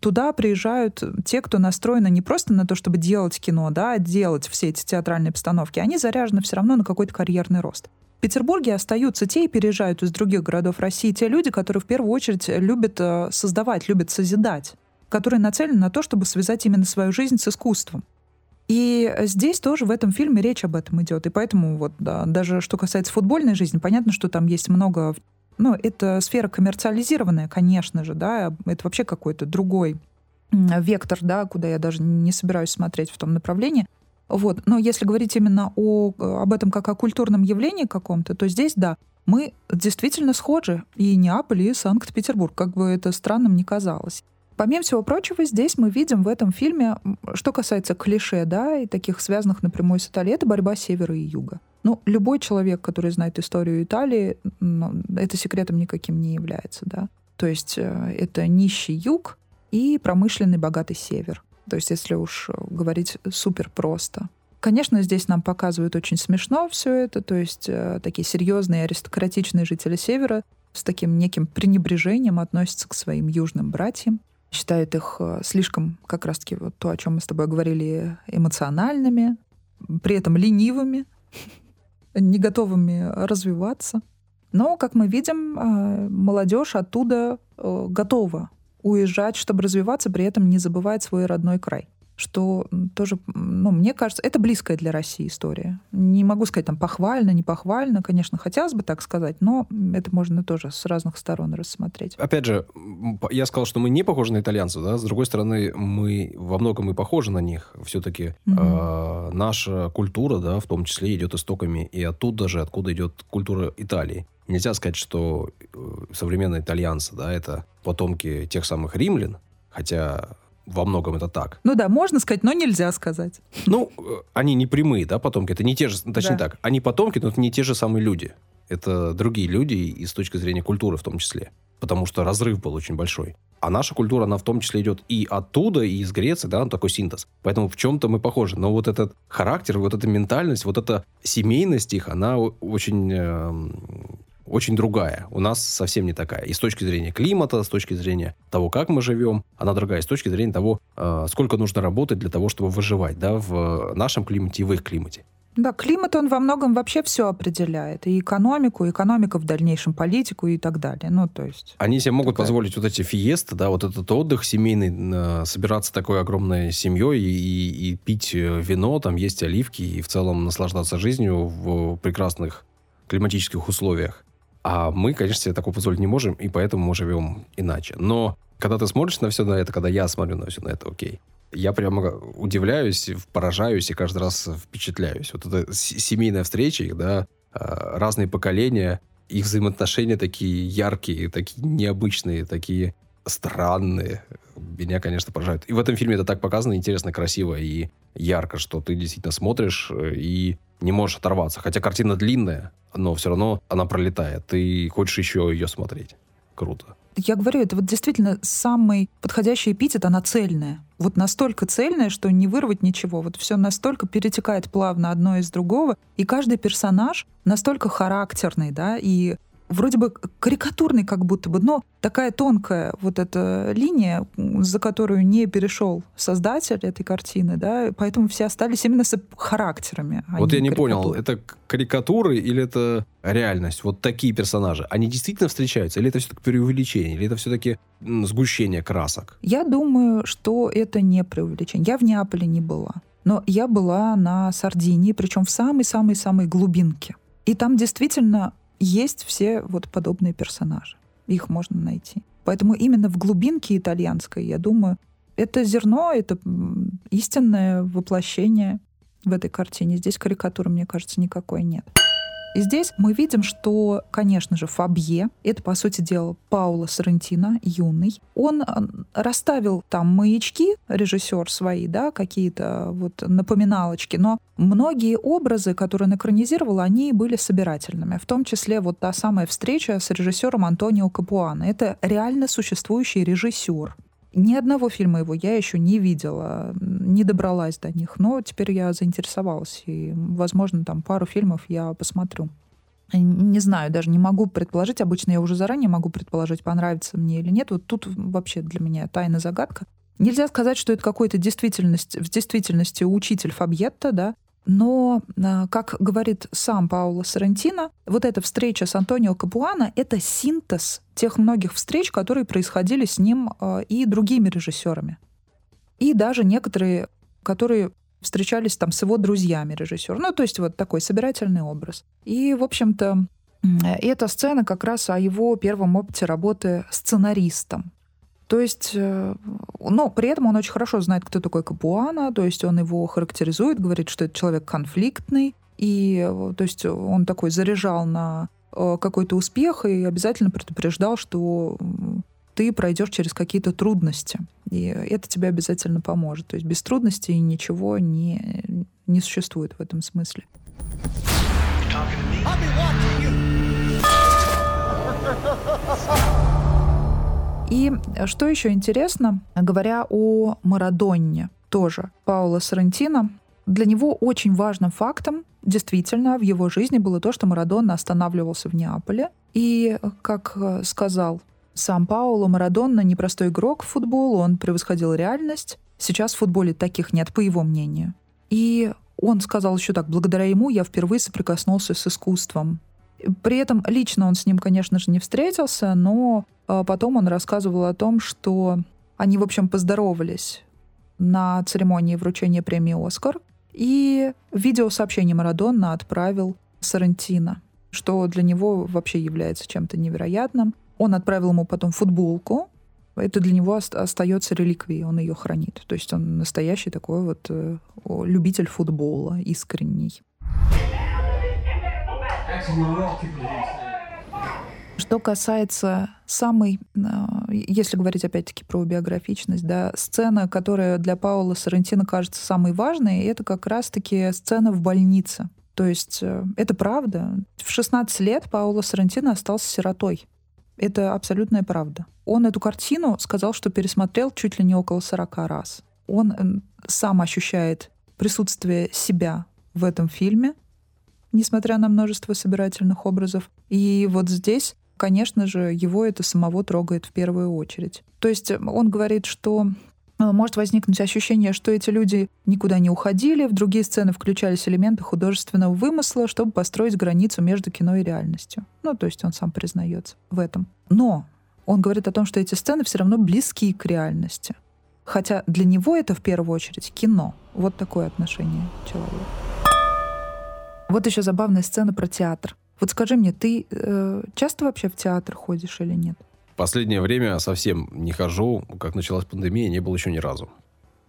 туда приезжают те, кто настроены не просто на то, чтобы делать кино, да, а делать все эти театральные постановки, они заряжены все равно на какой-то карьерный рост. В Петербурге остаются те и переезжают из других городов России те люди, которые в первую очередь любят э, создавать, любят созидать который нацелен на то, чтобы связать именно свою жизнь с искусством. И здесь тоже в этом фильме речь об этом идет. И поэтому вот да, даже что касается футбольной жизни, понятно, что там есть много... Ну, это сфера коммерциализированная, конечно же, да, это вообще какой-то другой вектор, да, куда я даже не собираюсь смотреть в том направлении. Вот. Но если говорить именно о, об этом как о культурном явлении каком-то, то здесь, да, мы действительно схожи. И Неаполь, и Санкт-Петербург, как бы это странным ни казалось. Помимо всего прочего, здесь мы видим в этом фильме, что касается клише, да, и таких связанных напрямую с Италией, это борьба севера и юга. Ну, любой человек, который знает историю Италии, ну, это секретом никаким не является, да. То есть э, это нищий юг и промышленный богатый север. То есть, если уж говорить супер просто. Конечно, здесь нам показывают очень смешно все это, то есть э, такие серьезные аристократичные жители Севера с таким неким пренебрежением относятся к своим южным братьям, считают их э, слишком, как раз-таки вот то, о чем мы с тобой говорили, эмоциональными, при этом ленивыми, не готовыми развиваться. Но, как мы видим, э, молодежь оттуда э, готова уезжать, чтобы развиваться, при этом не забывать свой родной край что тоже, ну, мне кажется, это близкая для России история. Не могу сказать там похвально, не похвально, конечно, хотелось бы так сказать, но это можно тоже с разных сторон рассмотреть. Опять же, я сказал, что мы не похожи на итальянцев, да, с другой стороны, мы во многом и похожи на них. Все-таки угу. э, наша культура, да, в том числе идет истоками и оттуда же, откуда идет культура Италии. Нельзя сказать, что э, современные итальянцы, да, это потомки тех самых римлян, хотя во многом это так. Ну да, можно сказать, но нельзя сказать. Ну, э, они не прямые, да, потомки. Это не те же, точнее да. так, они потомки, но это не те же самые люди. Это другие люди и с точки зрения культуры в том числе. Потому что разрыв был очень большой. А наша культура, она в том числе идет и оттуда, и из Греции, да, такой синтез. Поэтому в чем-то мы похожи. Но вот этот характер, вот эта ментальность, вот эта семейность их, она очень э, очень другая. У нас совсем не такая. И с точки зрения климата, с точки зрения того, как мы живем, она другая. И с точки зрения того, э, сколько нужно работать для того, чтобы выживать да, в нашем климате и в их климате. Да, климат, он во многом вообще все определяет. И экономику, и экономика в дальнейшем, политику и так далее. Ну, то есть... Они себе могут такая... позволить вот эти фиесты, да, вот этот отдых семейный, собираться такой огромной семьей и, и, и пить э, вино, там, есть оливки и в целом наслаждаться жизнью в прекрасных климатических условиях. А мы, конечно, себе такого позволить не можем, и поэтому мы живем иначе. Но когда ты смотришь на все на это, когда я смотрю на все на это, окей, я прямо удивляюсь, поражаюсь и каждый раз впечатляюсь. Вот эта семейная встреча, да, а, разные поколения, их взаимоотношения такие яркие, такие необычные, такие странные. Меня, конечно, поражают. И в этом фильме это так показано интересно, красиво и ярко, что ты действительно смотришь э, и не можешь оторваться. Хотя картина длинная, но все равно она пролетает. Ты хочешь еще ее смотреть. Круто. Я говорю, это вот действительно самый подходящий эпитет, она цельная. Вот настолько цельная, что не вырвать ничего. Вот все настолько перетекает плавно одно из другого. И каждый персонаж настолько характерный, да, и вроде бы карикатурный как будто бы, но такая тонкая вот эта линия, за которую не перешел создатель этой картины, да, поэтому все остались именно с характерами. А вот я не понял, это карикатуры или это реальность? Вот такие персонажи, они действительно встречаются? Или это все-таки преувеличение? Или это все-таки сгущение красок? Я думаю, что это не преувеличение. Я в Неаполе не была. Но я была на Сардинии, причем в самой-самой-самой глубинке. И там действительно есть все вот подобные персонажи. Их можно найти. Поэтому именно в глубинке итальянской, я думаю, это зерно, это истинное воплощение в этой картине. Здесь карикатуры, мне кажется, никакой нет. И здесь мы видим, что, конечно же, Фабье, это, по сути дела, Паула Сарантино, юный, он э, расставил там маячки, режиссер свои, да, какие-то вот напоминалочки, но многие образы, которые он экранизировал, они были собирательными, в том числе вот та самая встреча с режиссером Антонио Капуано. Это реально существующий режиссер, ни одного фильма его я еще не видела, не добралась до них, но теперь я заинтересовалась, и, возможно, там пару фильмов я посмотрю. Не знаю, даже не могу предположить. Обычно я уже заранее могу предположить, понравится мне или нет. Вот тут вообще для меня тайна загадка. Нельзя сказать, что это какой-то действительность, в действительности учитель Фабьетта, да, но, а, как говорит сам Пауло Сарантино, вот эта встреча с Антонио Капуано — это синтез тех многих встреч, которые происходили с ним а, и другими режиссерами. И даже некоторые, которые встречались там с его друзьями режиссера. Ну, то есть вот такой собирательный образ. И, в общем-то, эта сцена как раз о его первом опыте работы сценаристом. То есть, э, но при этом он очень хорошо знает, кто такой Капуана, то есть он его характеризует, говорит, что это человек конфликтный, и э, то есть он такой заряжал на э, какой-то успех и обязательно предупреждал, что ты пройдешь через какие-то трудности, и это тебе обязательно поможет. То есть без трудностей ничего не, не существует в этом смысле. I'll. И что еще интересно, говоря о Марадонне, тоже Паула Соррентино. Для него очень важным фактом действительно в его жизни было то, что Марадона останавливался в Неаполе. И, как э, сказал сам Пауло, Марадона непростой игрок в футбол, он превосходил реальность. Сейчас в футболе таких нет, по его мнению. И он сказал еще так, благодаря ему я впервые соприкоснулся с искусством. При этом лично он с ним, конечно же, не встретился, но э, потом он рассказывал о том, что они, в общем, поздоровались на церемонии вручения премии «Оскар», и видеосообщение Марадона отправил Сарантино, что для него вообще является чем-то невероятным. Он отправил ему потом футболку. Это для него остается реликвией, он ее хранит. То есть он настоящий такой вот э, любитель футбола, искренний. Что касается самой, а, если говорить опять-таки про биографичность, да, сцена, которая для Паула Соррентино кажется самой важной, это как раз-таки сцена в больнице. То есть э, это правда. В 16 лет Пауло Соррентино остался сиротой. Это абсолютная правда. Он эту картину сказал, что пересмотрел чуть ли не около 40 раз. Он сам ощущает присутствие себя в этом фильме, несмотря на множество собирательных образов. И вот здесь конечно же, его это самого трогает в первую очередь. То есть э, он говорит, что э, может возникнуть ощущение, что эти люди никуда не уходили, в другие сцены включались элементы художественного вымысла, чтобы построить границу между кино и реальностью. Ну, то есть он сам признается в этом. Но он говорит о том, что эти сцены все равно близки к реальности. Хотя для него это в первую очередь кино. Вот такое отношение человека. Вот еще забавная сцена про театр. Вот скажи мне, ты э, часто вообще в театр ходишь или нет? Последнее время совсем не хожу. Как началась пандемия, не был еще ни разу.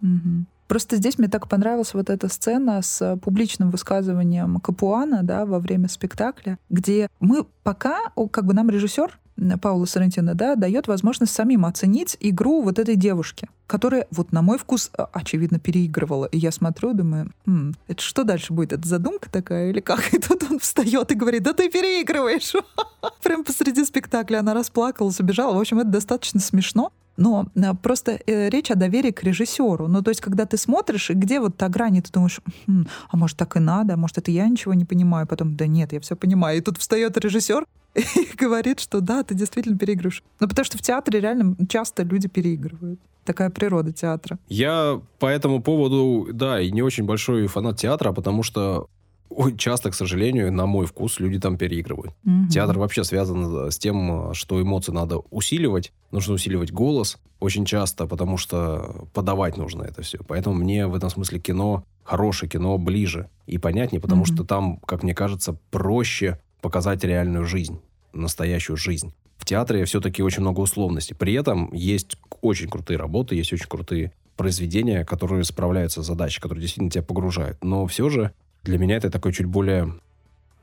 Угу. Просто здесь мне так понравилась вот эта сцена с публичным высказыванием Капуана да, во время спектакля, где мы пока, как бы нам режиссер Паула Сарантино, да, дает возможность самим оценить игру вот этой девушки, которая, вот на мой вкус, а, очевидно, переигрывала. И я смотрю, думаю, М, это что дальше будет? Это задумка такая или как? И тут он встает и говорит, да ты переигрываешь. Прям посреди спектакля она расплакалась, убежала. В общем, это достаточно смешно. Но а, просто э, речь о доверии к режиссеру. Ну, то есть, когда ты смотришь, и где вот та грань, и ты думаешь, хм, а может так и надо, а может это я ничего не понимаю, потом, да нет, я все понимаю. И тут встает режиссер и говорит, что да, ты действительно переигрываешь. Ну, потому что в театре реально часто люди переигрывают. Такая природа театра. Я по этому поводу, да, и не очень большой фанат театра, потому что часто, к сожалению, на мой вкус, люди там переигрывают. Угу. Театр вообще связан с тем, что эмоции надо усиливать. Нужно усиливать голос очень часто, потому что подавать нужно это все. Поэтому мне в этом смысле кино, хорошее кино, ближе и понятнее, потому угу. что там, как мне кажется, проще показать реальную жизнь, настоящую жизнь. В театре все-таки очень много условностей. При этом есть очень крутые работы, есть очень крутые произведения, которые справляются с задачей, которые действительно тебя погружают. Но все же для меня это такой чуть более,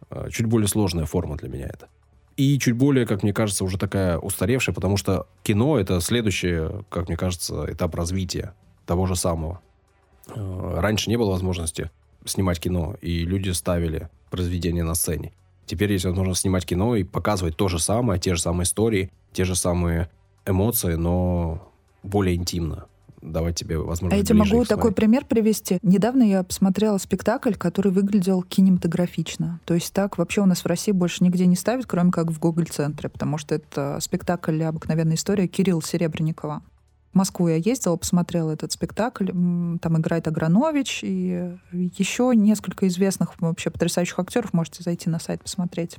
э, чуть более сложная форма для меня это. И чуть более, как мне кажется, уже такая устаревшая, потому что кино — это следующий, как мне кажется, этап развития того же самого. Э, раньше не было возможности снимать кино, и люди ставили произведения на сцене. Теперь есть возможность снимать кино и показывать то же самое, те же самые истории, те же самые эмоции, но более интимно давать тебе возможность. А я тебе могу такой пример привести. Недавно я посмотрела спектакль, который выглядел кинематографично. То есть так вообще у нас в России больше нигде не ставят, кроме как в Гоголь-центре, потому что это спектакль «Обыкновенная история» Кирилла Серебренникова. В Москву я ездила, посмотрела этот спектакль. Там играет Агранович и еще несколько известных вообще потрясающих актеров. Можете зайти на сайт посмотреть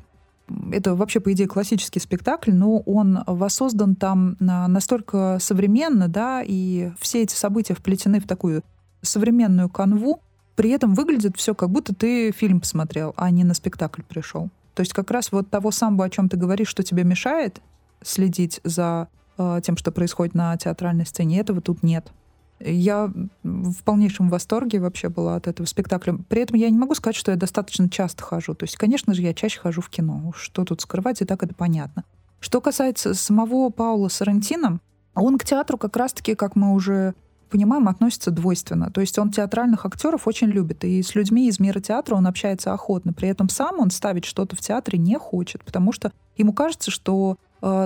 это вообще, по идее, классический спектакль, но он воссоздан там настолько современно, да, и все эти события вплетены в такую современную канву, при этом выглядит все, как будто ты фильм посмотрел, а не на спектакль пришел. То есть как раз вот того самого, о чем ты говоришь, что тебе мешает следить за э, тем, что происходит на театральной сцене, этого тут нет. Я в полнейшем восторге вообще была от этого спектакля. При этом я не могу сказать, что я достаточно часто хожу. То есть, конечно же, я чаще хожу в кино. Что тут скрывать, и так это понятно. Что касается самого Паула Сарантино, он к театру как раз-таки, как мы уже понимаем, относится двойственно. То есть он театральных актеров очень любит, и с людьми из мира театра он общается охотно. При этом сам он ставить что-то в театре не хочет, потому что ему кажется, что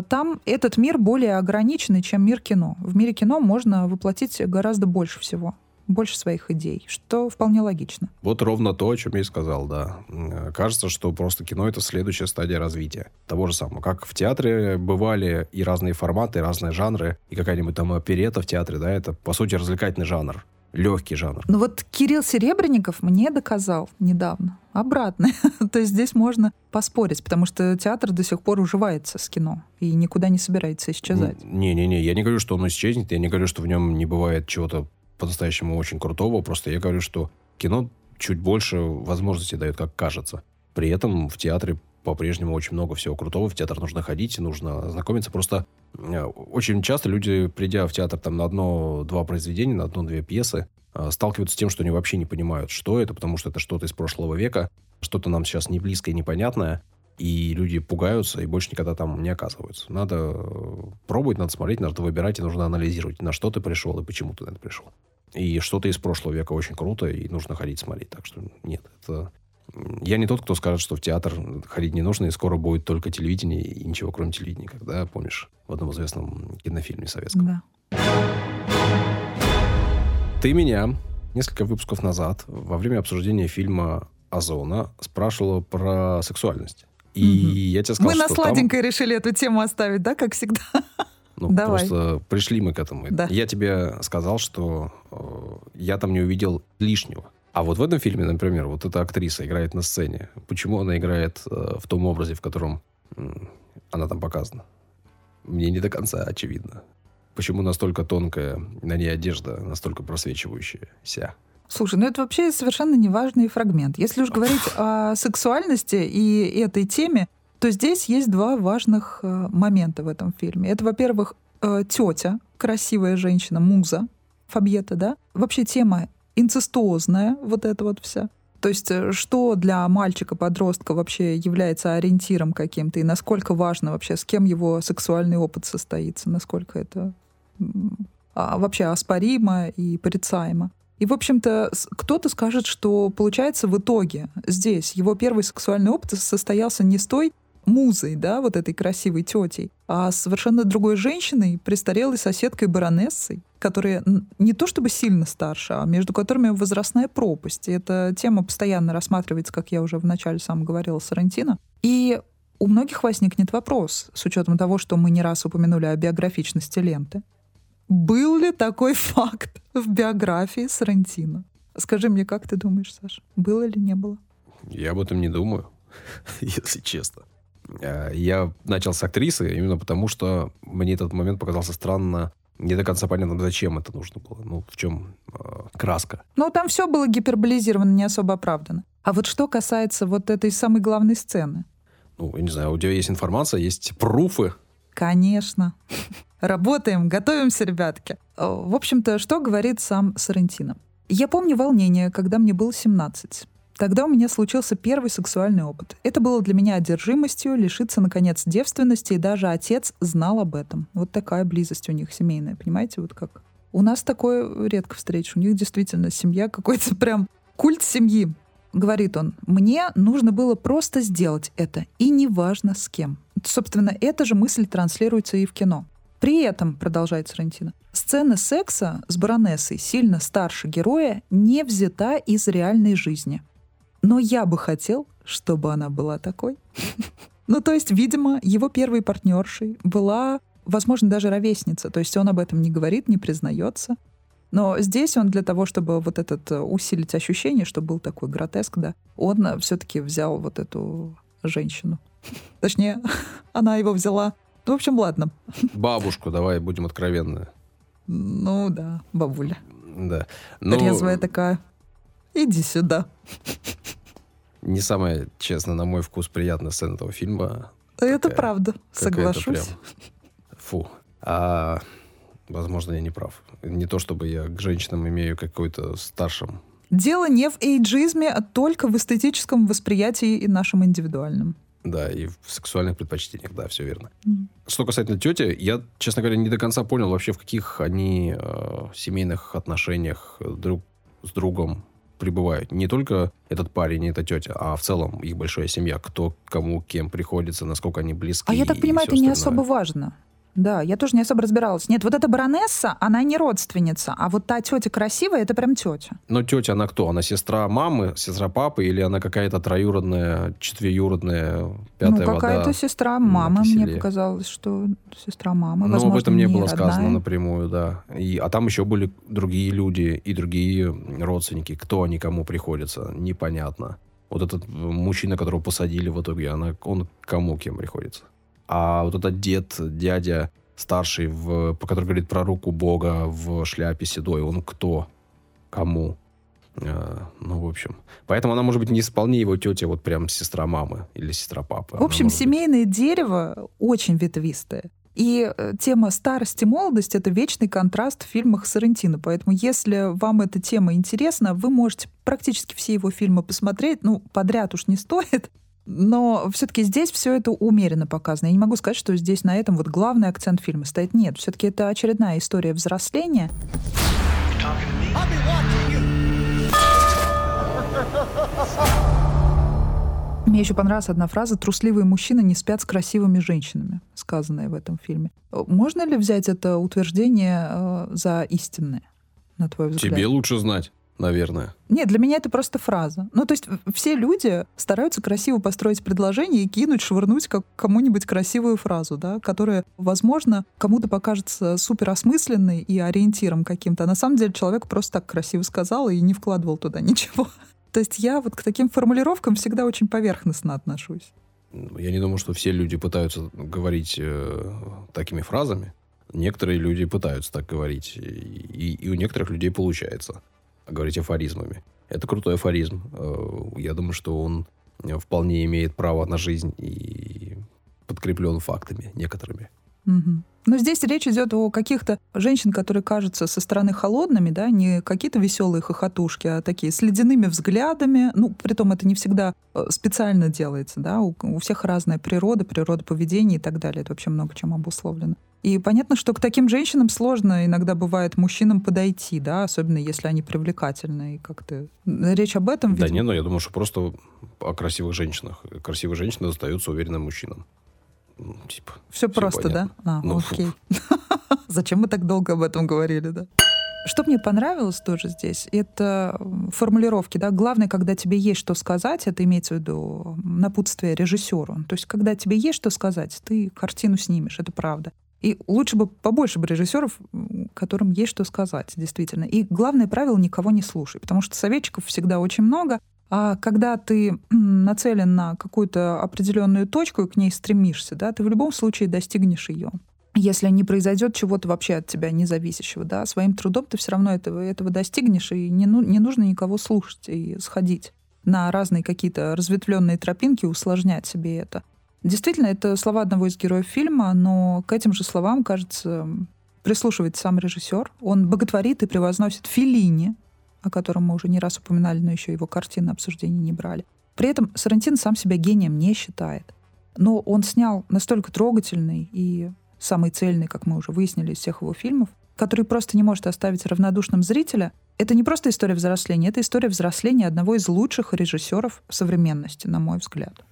там этот мир более ограниченный, чем мир кино. В мире кино можно воплотить гораздо больше всего. больше своих идей, что вполне логично. Вот ровно то, о чем я и сказал, да. Э, кажется, что просто кино — это следующая стадия развития. Того же самого. Как в театре бывали и разные форматы, и разные жанры, и какая-нибудь там оперета в театре, да, это, по сути, развлекательный жанр легкий жанр. Ну вот Кирилл Серебренников мне доказал недавно обратно. То есть здесь можно поспорить, потому что театр до сих пор уживается с кино и никуда не собирается исчезать. Не-не-не, я не говорю, что он исчезнет, я не говорю, что в нем не бывает чего-то по-настоящему очень крутого, просто я говорю, что кино чуть больше возможностей дает, как кажется. При этом в театре по-прежнему очень много всего крутого. В театр нужно ходить, нужно знакомиться. Просто э, очень часто люди, придя в театр там, на одно-два произведения, на одну-две пьесы, э, сталкиваются с тем, что они вообще не понимают, что это, потому что это что-то из прошлого века, что-то нам сейчас не близкое непонятное, и люди пугаются и больше никогда там не оказываются. Надо э, пробовать, надо смотреть, надо выбирать, и нужно анализировать, на что ты пришел и почему ты на это пришел. И что-то из прошлого века очень круто, и нужно ходить смотреть. Так что нет, это я не тот, кто скажет, что в театр ходить не нужно, и скоро будет только телевидение, и ничего кроме телевидения, когда, помнишь, в одном известном кинофильме советском. Да. Ты меня несколько выпусков назад, во время обсуждения фильма «Озона», спрашивала про сексуальность. И угу. я тебе сказал, Мы что на сладенькой там... решили эту тему оставить, да, как всегда? Ну, Давай. просто пришли мы к этому. Да. Я тебе сказал, что э, я там не увидел лишнего. А вот в этом фильме, например, вот эта актриса играет на сцене. Почему она играет э, в том образе, в котором э, она там показана? Мне не до конца очевидно. Почему настолько тонкая на ней одежда, настолько просвечивающаяся? Слушай, ну это вообще совершенно неважный фрагмент. Если уж говорить о сексуальности и этой теме, то здесь есть два важных э, момента в этом фильме. Это, во-первых, э, тетя, красивая женщина, муза Фабьета, да? Вообще тема инцестуозная вот эта вот вся. То есть э, что для мальчика-подростка вообще является ориентиром каким-то, и насколько важно вообще, с кем его сексуальный опыт состоится, насколько это а, вообще оспоримо и порицаемо. И, в общем-то, кто-то скажет, что получается в итоге здесь его первый сексуальный опыт состоялся не с той музой, да, вот этой красивой тетей, а совершенно другой женщиной, престарелой соседкой баронессой, которая не то чтобы сильно старше, а между которыми возрастная пропасть. И эта тема постоянно рассматривается, как я уже вначале сам говорила, Сарантино. И у многих возникнет вопрос, с учетом того, что мы не раз упомянули о биографичности ленты. Был ли такой факт в биографии Сарантино? Скажи мне, как ты думаешь, Саша, было или не было? Я об этом не думаю, если честно. Э, я начал с актрисы именно потому, что мне этот момент показался странно не до конца понятно, зачем это нужно было. Ну, в чем э, краска. Ну, там все было гиперболизировано, не особо оправдано. А вот что касается вот этой самой главной сцены? Ну, я не знаю, у тебя есть информация, есть пруфы? Конечно. Работаем, готовимся, ребятки. Э, в общем-то, что говорит сам Сарантино? Я помню волнение, когда мне было 17. Тогда у меня случился первый сексуальный опыт. Это было для меня одержимостью, лишиться, наконец, девственности, и даже отец знал об этом. Вот такая близость у них семейная, понимаете, вот как. У нас такое редко встретишь. У них действительно семья какой-то прям культ семьи. Говорит он, мне нужно было просто сделать это, и неважно с кем. Собственно, эта же мысль транслируется и в кино. При этом, продолжает Сарантино, сцена секса с баронессой сильно старше героя не взята из реальной жизни. Но я бы хотел, чтобы она была такой. Ну, то есть, видимо, его первой партнершей была, возможно, даже ровесница. То есть он об этом не говорит, не признается. Но здесь он для того, чтобы вот этот э, усилить ощущение, что был такой гротеск, да, он э, все-таки взял вот эту женщину. Точнее, она его взяла. Ну, в общем, ладно. Бабушку, давай будем откровенны. Ну да, бабуля. Да. Но... Трезвая такая. Иди сюда. Не самая, честно, на мой вкус, приятная сцена этого фильма. Это какая, правда, соглашусь. Прям, фу. А, возможно, я не прав. Не то, чтобы я к женщинам имею какой-то старшим. Дело не в эйджизме, а только в эстетическом восприятии и нашем индивидуальном. Да, и в сексуальных предпочтениях, да, все верно. Mm. Что касательно тети, я, честно говоря, не до конца понял вообще, в каких они э, семейных отношениях друг с другом прибывают. Не только этот парень и эта тетя, а в целом их большая семья. Кто кому кем приходится, насколько они близки. А я так понимаю, это не особо важно. Да, я тоже не особо разбиралась. Нет, вот эта баронесса, она не родственница, а вот та тетя красивая, это прям тетя. Но тетя, она кто? Она сестра мамы, сестра папы, или она какая-то троюродная, четвеюродная, пятая ну, какая-то сестра мамы, мне показалось, что сестра мамы. Ну, об этом не, не было родная. сказано напрямую, да. И, а там еще были другие люди и другие родственники. Кто они кому приходится, непонятно. Вот этот мужчина, которого посадили в итоге, она, он кому кем приходится? А вот этот дед, дядя старший, в, по который говорит про руку Бога в шляпе седой, он кто? Кому? А, ну, в общем. Поэтому она может быть не вполне его тетя, вот прям сестра мамы или сестра папы. В общем, семейное быть... дерево очень ветвистое. И э, тема старости и молодости — это вечный контраст в фильмах Сарантино. Поэтому если вам эта тема интересна, вы можете практически все его фильмы посмотреть. Ну, подряд уж не стоит. Но все-таки здесь все это умеренно показано. Я не могу сказать, что здесь на этом вот главный акцент фильма стоит. Нет, все-таки это очередная история взросления. Мне еще понравилась одна фраза «трусливые мужчины не спят с красивыми женщинами», сказанная в этом фильме. Можно ли взять это утверждение э, за истинное, на твой взгляд? Тебе лучше знать наверное. Нет, для меня это просто фраза. Ну, то есть все люди стараются красиво построить предложение и кинуть, швырнуть как кому-нибудь красивую фразу, да, которая, возможно, кому-то покажется супер осмысленной и ориентиром каким-то. А на самом деле человек просто так красиво сказал и не вкладывал туда ничего. То есть я вот к таким формулировкам всегда очень поверхностно отношусь. Я не думаю, что все люди пытаются говорить э, такими фразами. Некоторые люди пытаются так говорить, и, и у некоторых людей получается говорить афоризмами. Это крутой афоризм. Э, я думаю, что он вполне имеет право на жизнь и подкреплен фактами некоторыми. Угу. Но здесь речь идет о каких-то женщин, которые кажутся со стороны холодными, да, не какие-то веселые хохотушки, а такие с ледяными взглядами. Ну, при том это не всегда э, специально делается, да, у, у всех разная природа, природа поведения и так далее. Это вообще много чем обусловлено. И понятно, что к таким женщинам сложно иногда бывает мужчинам подойти, да, особенно если они привлекательны. И как-то речь об этом. Да видимо... не, ну я думаю, что просто о красивых женщинах. Красивые женщины достаются уверенным мужчинам. Ну, типа, все, все просто, понятно. да? А, ну, окей. Зачем мы так долго об этом говорили, да? Что мне понравилось тоже здесь, это формулировки. Да? Главное, когда тебе есть что сказать, это имеется в виду напутствие режиссеру. То есть, когда тебе есть что сказать, ты картину снимешь, это правда. И лучше бы побольше бы режиссеров, которым есть что сказать, действительно. И главное правило — никого не слушай, потому что советчиков всегда очень много, а когда ты нацелен на какую-то определенную точку и к ней стремишься, да, ты в любом случае достигнешь ее. Если не произойдет чего-то вообще от тебя независящего, да, своим трудом ты все равно этого, этого достигнешь, и не, ну, не нужно никого слушать и сходить на разные какие-то разветвленные тропинки, усложнять себе это. Действительно, это слова одного из героев фильма, но к этим же словам, кажется, прислушивается сам режиссер. Он боготворит и превозносит Филини, о котором мы уже не раз упоминали, но еще его картины обсуждения не брали. При этом Сарантин сам себя гением не считает. Но он снял настолько трогательный и самый цельный, как мы уже выяснили из всех его фильмов, который просто не может оставить равнодушным зрителя. Это не просто история взросления, это история взросления одного из лучших режиссеров современности, на мой взгляд.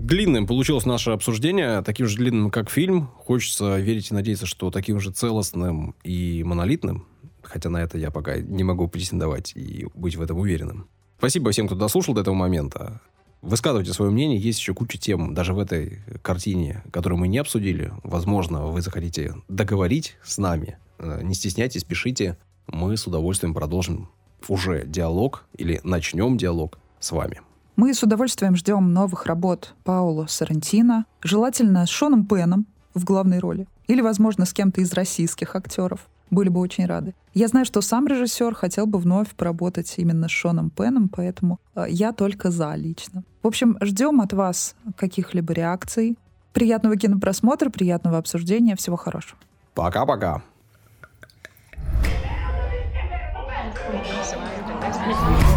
Длинным получилось наше обсуждение, таким же длинным, как фильм. Хочется верить и надеяться, что таким же целостным и монолитным. Хотя на это я пока не могу претендовать и быть в этом уверенным. Спасибо всем, кто дослушал до этого момента. Высказывайте свое мнение. Есть еще куча тем даже в этой картине, которую мы не обсудили. Возможно, вы захотите договорить с нами. Э, не стесняйтесь, пишите. Мы с удовольствием продолжим уже диалог или начнем диалог с вами. Мы с удовольствием ждем новых работ Пауло Сарантино, желательно с Шоном Пеном в главной роли, или, возможно, с кем-то из российских актеров. Были бы очень рады. Я знаю, что сам режиссер хотел бы вновь поработать именно с Шоном Пеном, поэтому э, я только за лично. В общем, ждем от вас каких-либо реакций. Приятного кинопросмотра, приятного обсуждения, всего хорошего. Пока-пока. Thank you.